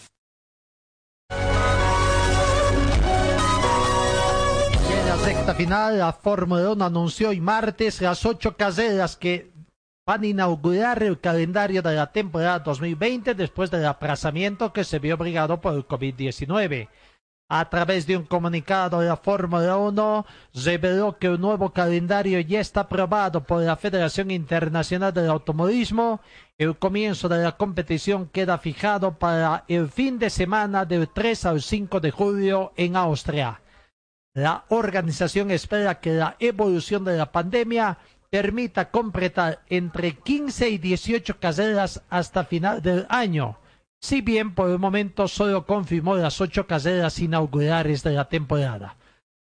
Final, la Fórmula 1 anunció hoy martes las ocho carreras que van a inaugurar el calendario de la temporada 2020 después del aplazamiento que se vio obligado por el COVID-19. A través de un comunicado la Fórmula 1, reveló que el nuevo calendario ya está aprobado por la Federación Internacional del Automovilismo. El comienzo de la competición queda fijado para el fin de semana del 3 al 5 de julio en Austria. La organización espera que la evolución de la pandemia permita completar entre 15 y 18 carreras hasta final del año, si bien por el momento solo confirmó las ocho carreras inaugurales de la temporada.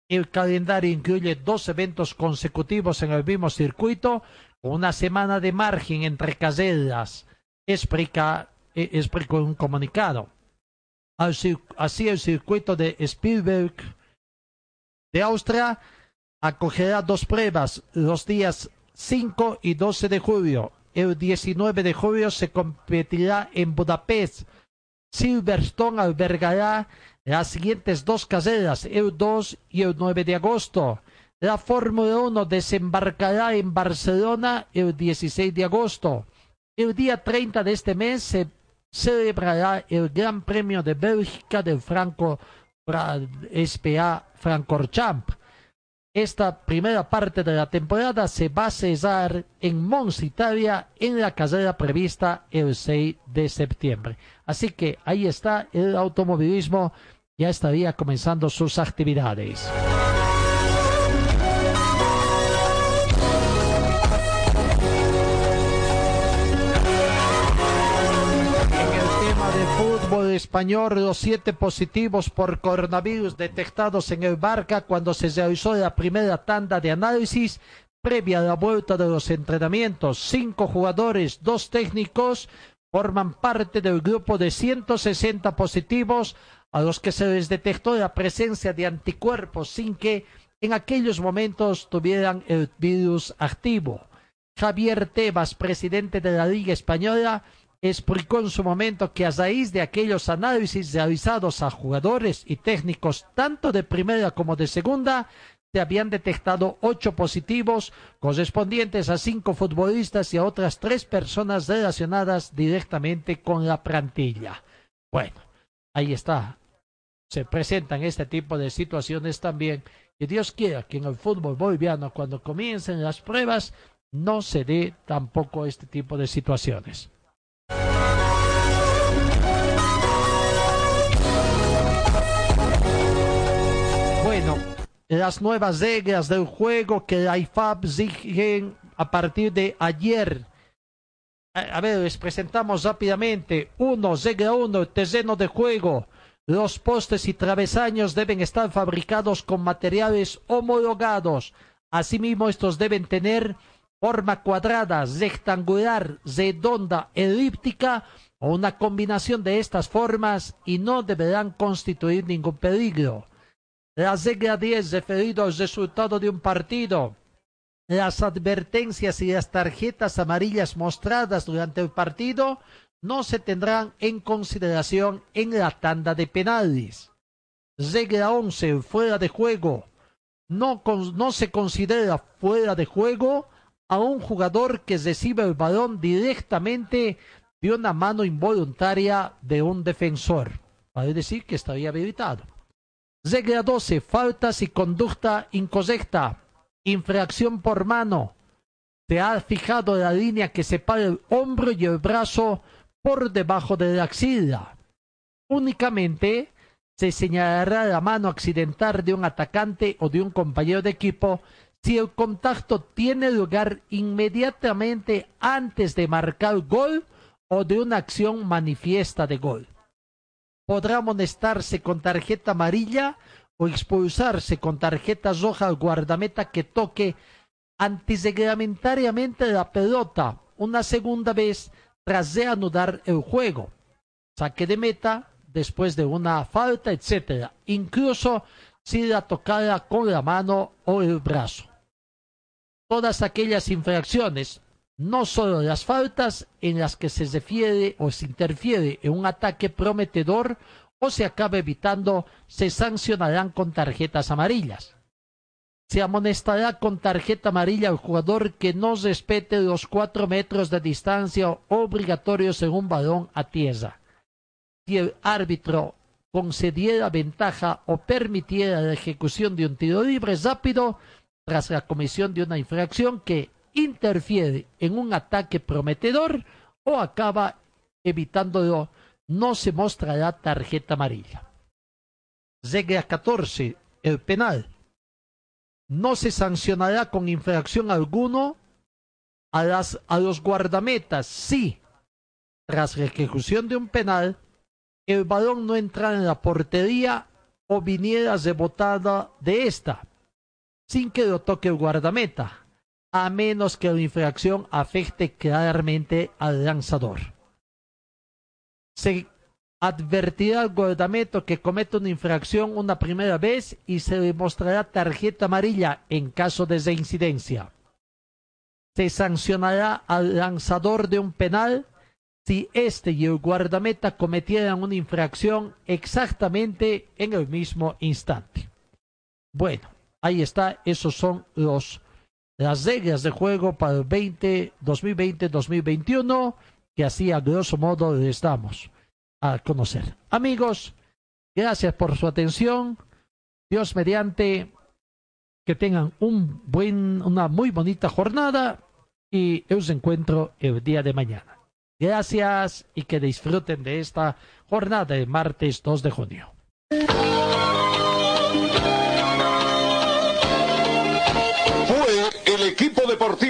El calendario incluye dos eventos consecutivos en el mismo circuito, una semana de margen entre carreras, explica, eh, explicó un comunicado. Así el circuito de Spielberg de Austria acogerá dos pruebas los días 5 y 12 de julio. El 19 de julio se competirá en Budapest. Silverstone albergará las siguientes dos carreras, el 2 y el 9 de agosto. La Fórmula 1 desembarcará en Barcelona el 16 de agosto. El día 30 de este mes se celebrará el Gran Premio de Bélgica del Franco Fra- SPA Francorchamps. Esta primera parte de la temporada se va a cesar en Mons, Italia, en la carrera prevista el 6 de septiembre. Así que ahí está el automovilismo, ya estaría comenzando sus actividades. Español, los siete positivos por coronavirus detectados en el Barca cuando se realizó la primera tanda de análisis previa a la vuelta de los entrenamientos. Cinco jugadores, dos técnicos, forman parte del grupo de 160 positivos a los que se les detectó la presencia de anticuerpos sin que en aquellos momentos tuvieran el virus activo. Javier Tebas, presidente de la Liga Española, explicó en su momento que a raíz de aquellos análisis realizados a jugadores y técnicos tanto de primera como de segunda, se habían detectado ocho positivos correspondientes a cinco futbolistas y a otras tres personas relacionadas directamente con la plantilla. Bueno, ahí está. Se presentan este tipo de situaciones también. Y Dios quiera que en el fútbol boliviano, cuando comiencen las pruebas, no se dé tampoco este tipo de situaciones. Bueno, las nuevas reglas del juego que la IFAB exigen a partir de ayer. A, ver, les presentamos rápidamente. Uno, regla uno, terreno de juego. Los postes y travesaños deben estar fabricados con materiales homologados. Asimismo, estos deben tener forma cuadrada, rectangular, redonda, elíptica o una combinación de estas formas y no deberán constituir ningún peligro. La regla 10 referido al resultado de un partido. Las advertencias y las tarjetas amarillas mostradas durante el partido no se tendrán en consideración en la tanda de penales. Regla 11. Fuera de juego. No, no se considera fuera de juego a un jugador que recibe el balón directamente de una mano involuntaria de un defensor. Vale decir que estaría habilitado. Regla 12. Faltas y conducta incorrecta. Infracción por mano. Se ha fijado la línea que separa el hombro y el brazo por debajo de la axila. Únicamente se señalará la mano accidental de un atacante o de un compañero de equipo si el contacto tiene lugar inmediatamente antes de marcar gol o de una acción manifiesta de gol. Podrá amonestarse con tarjeta amarilla o expulsarse con tarjeta roja al guardameta que toque antirreglamentariamente la pelota una segunda vez tras reanudar el juego. Saque de meta después de una falta, etcétera, incluso si la tocara con la mano o el brazo. Todas aquellas infracciones, no solo las faltas en las que se refiere o se interfiere en un ataque prometedor o se acaba evitando, se sancionarán con tarjetas amarillas. Se amonestará con tarjeta amarilla al jugador que no respete los cuatro metros de distancia obligatorios en un balón a tierra. Si el árbitro concediera ventaja o permitiera la ejecución de un tiro libre rápido tras la comisión de una infracción que interfiere en un ataque prometedor o acaba evitándolo, no se mostrará tarjeta amarilla. Regla 14. El penal. No se sancionará con infracción alguno a, las, a los guardametas si, tras la ejecución de un penal, el balón no entrara en la portería o viniera rebotada de esta, sin que lo toque el guardameta, a menos que la infracción afecte claramente al lanzador. Se advertirá al guardameta que comete una infracción una primera vez y se le mostrará tarjeta amarilla en caso de reincidencia. Se sancionará al lanzador de un penal si este y el guardameta cometieran una infracción exactamente en el mismo instante. Bueno, ahí está, esos son los las reglas de juego para el 2020-2021 que así a grosso modo les damos a conocer. Amigos, gracias por su atención. Dios mediante que tengan un buen, una muy bonita jornada y os encuentro el día de mañana. Gracias y que disfruten de esta jornada de martes 2 de junio.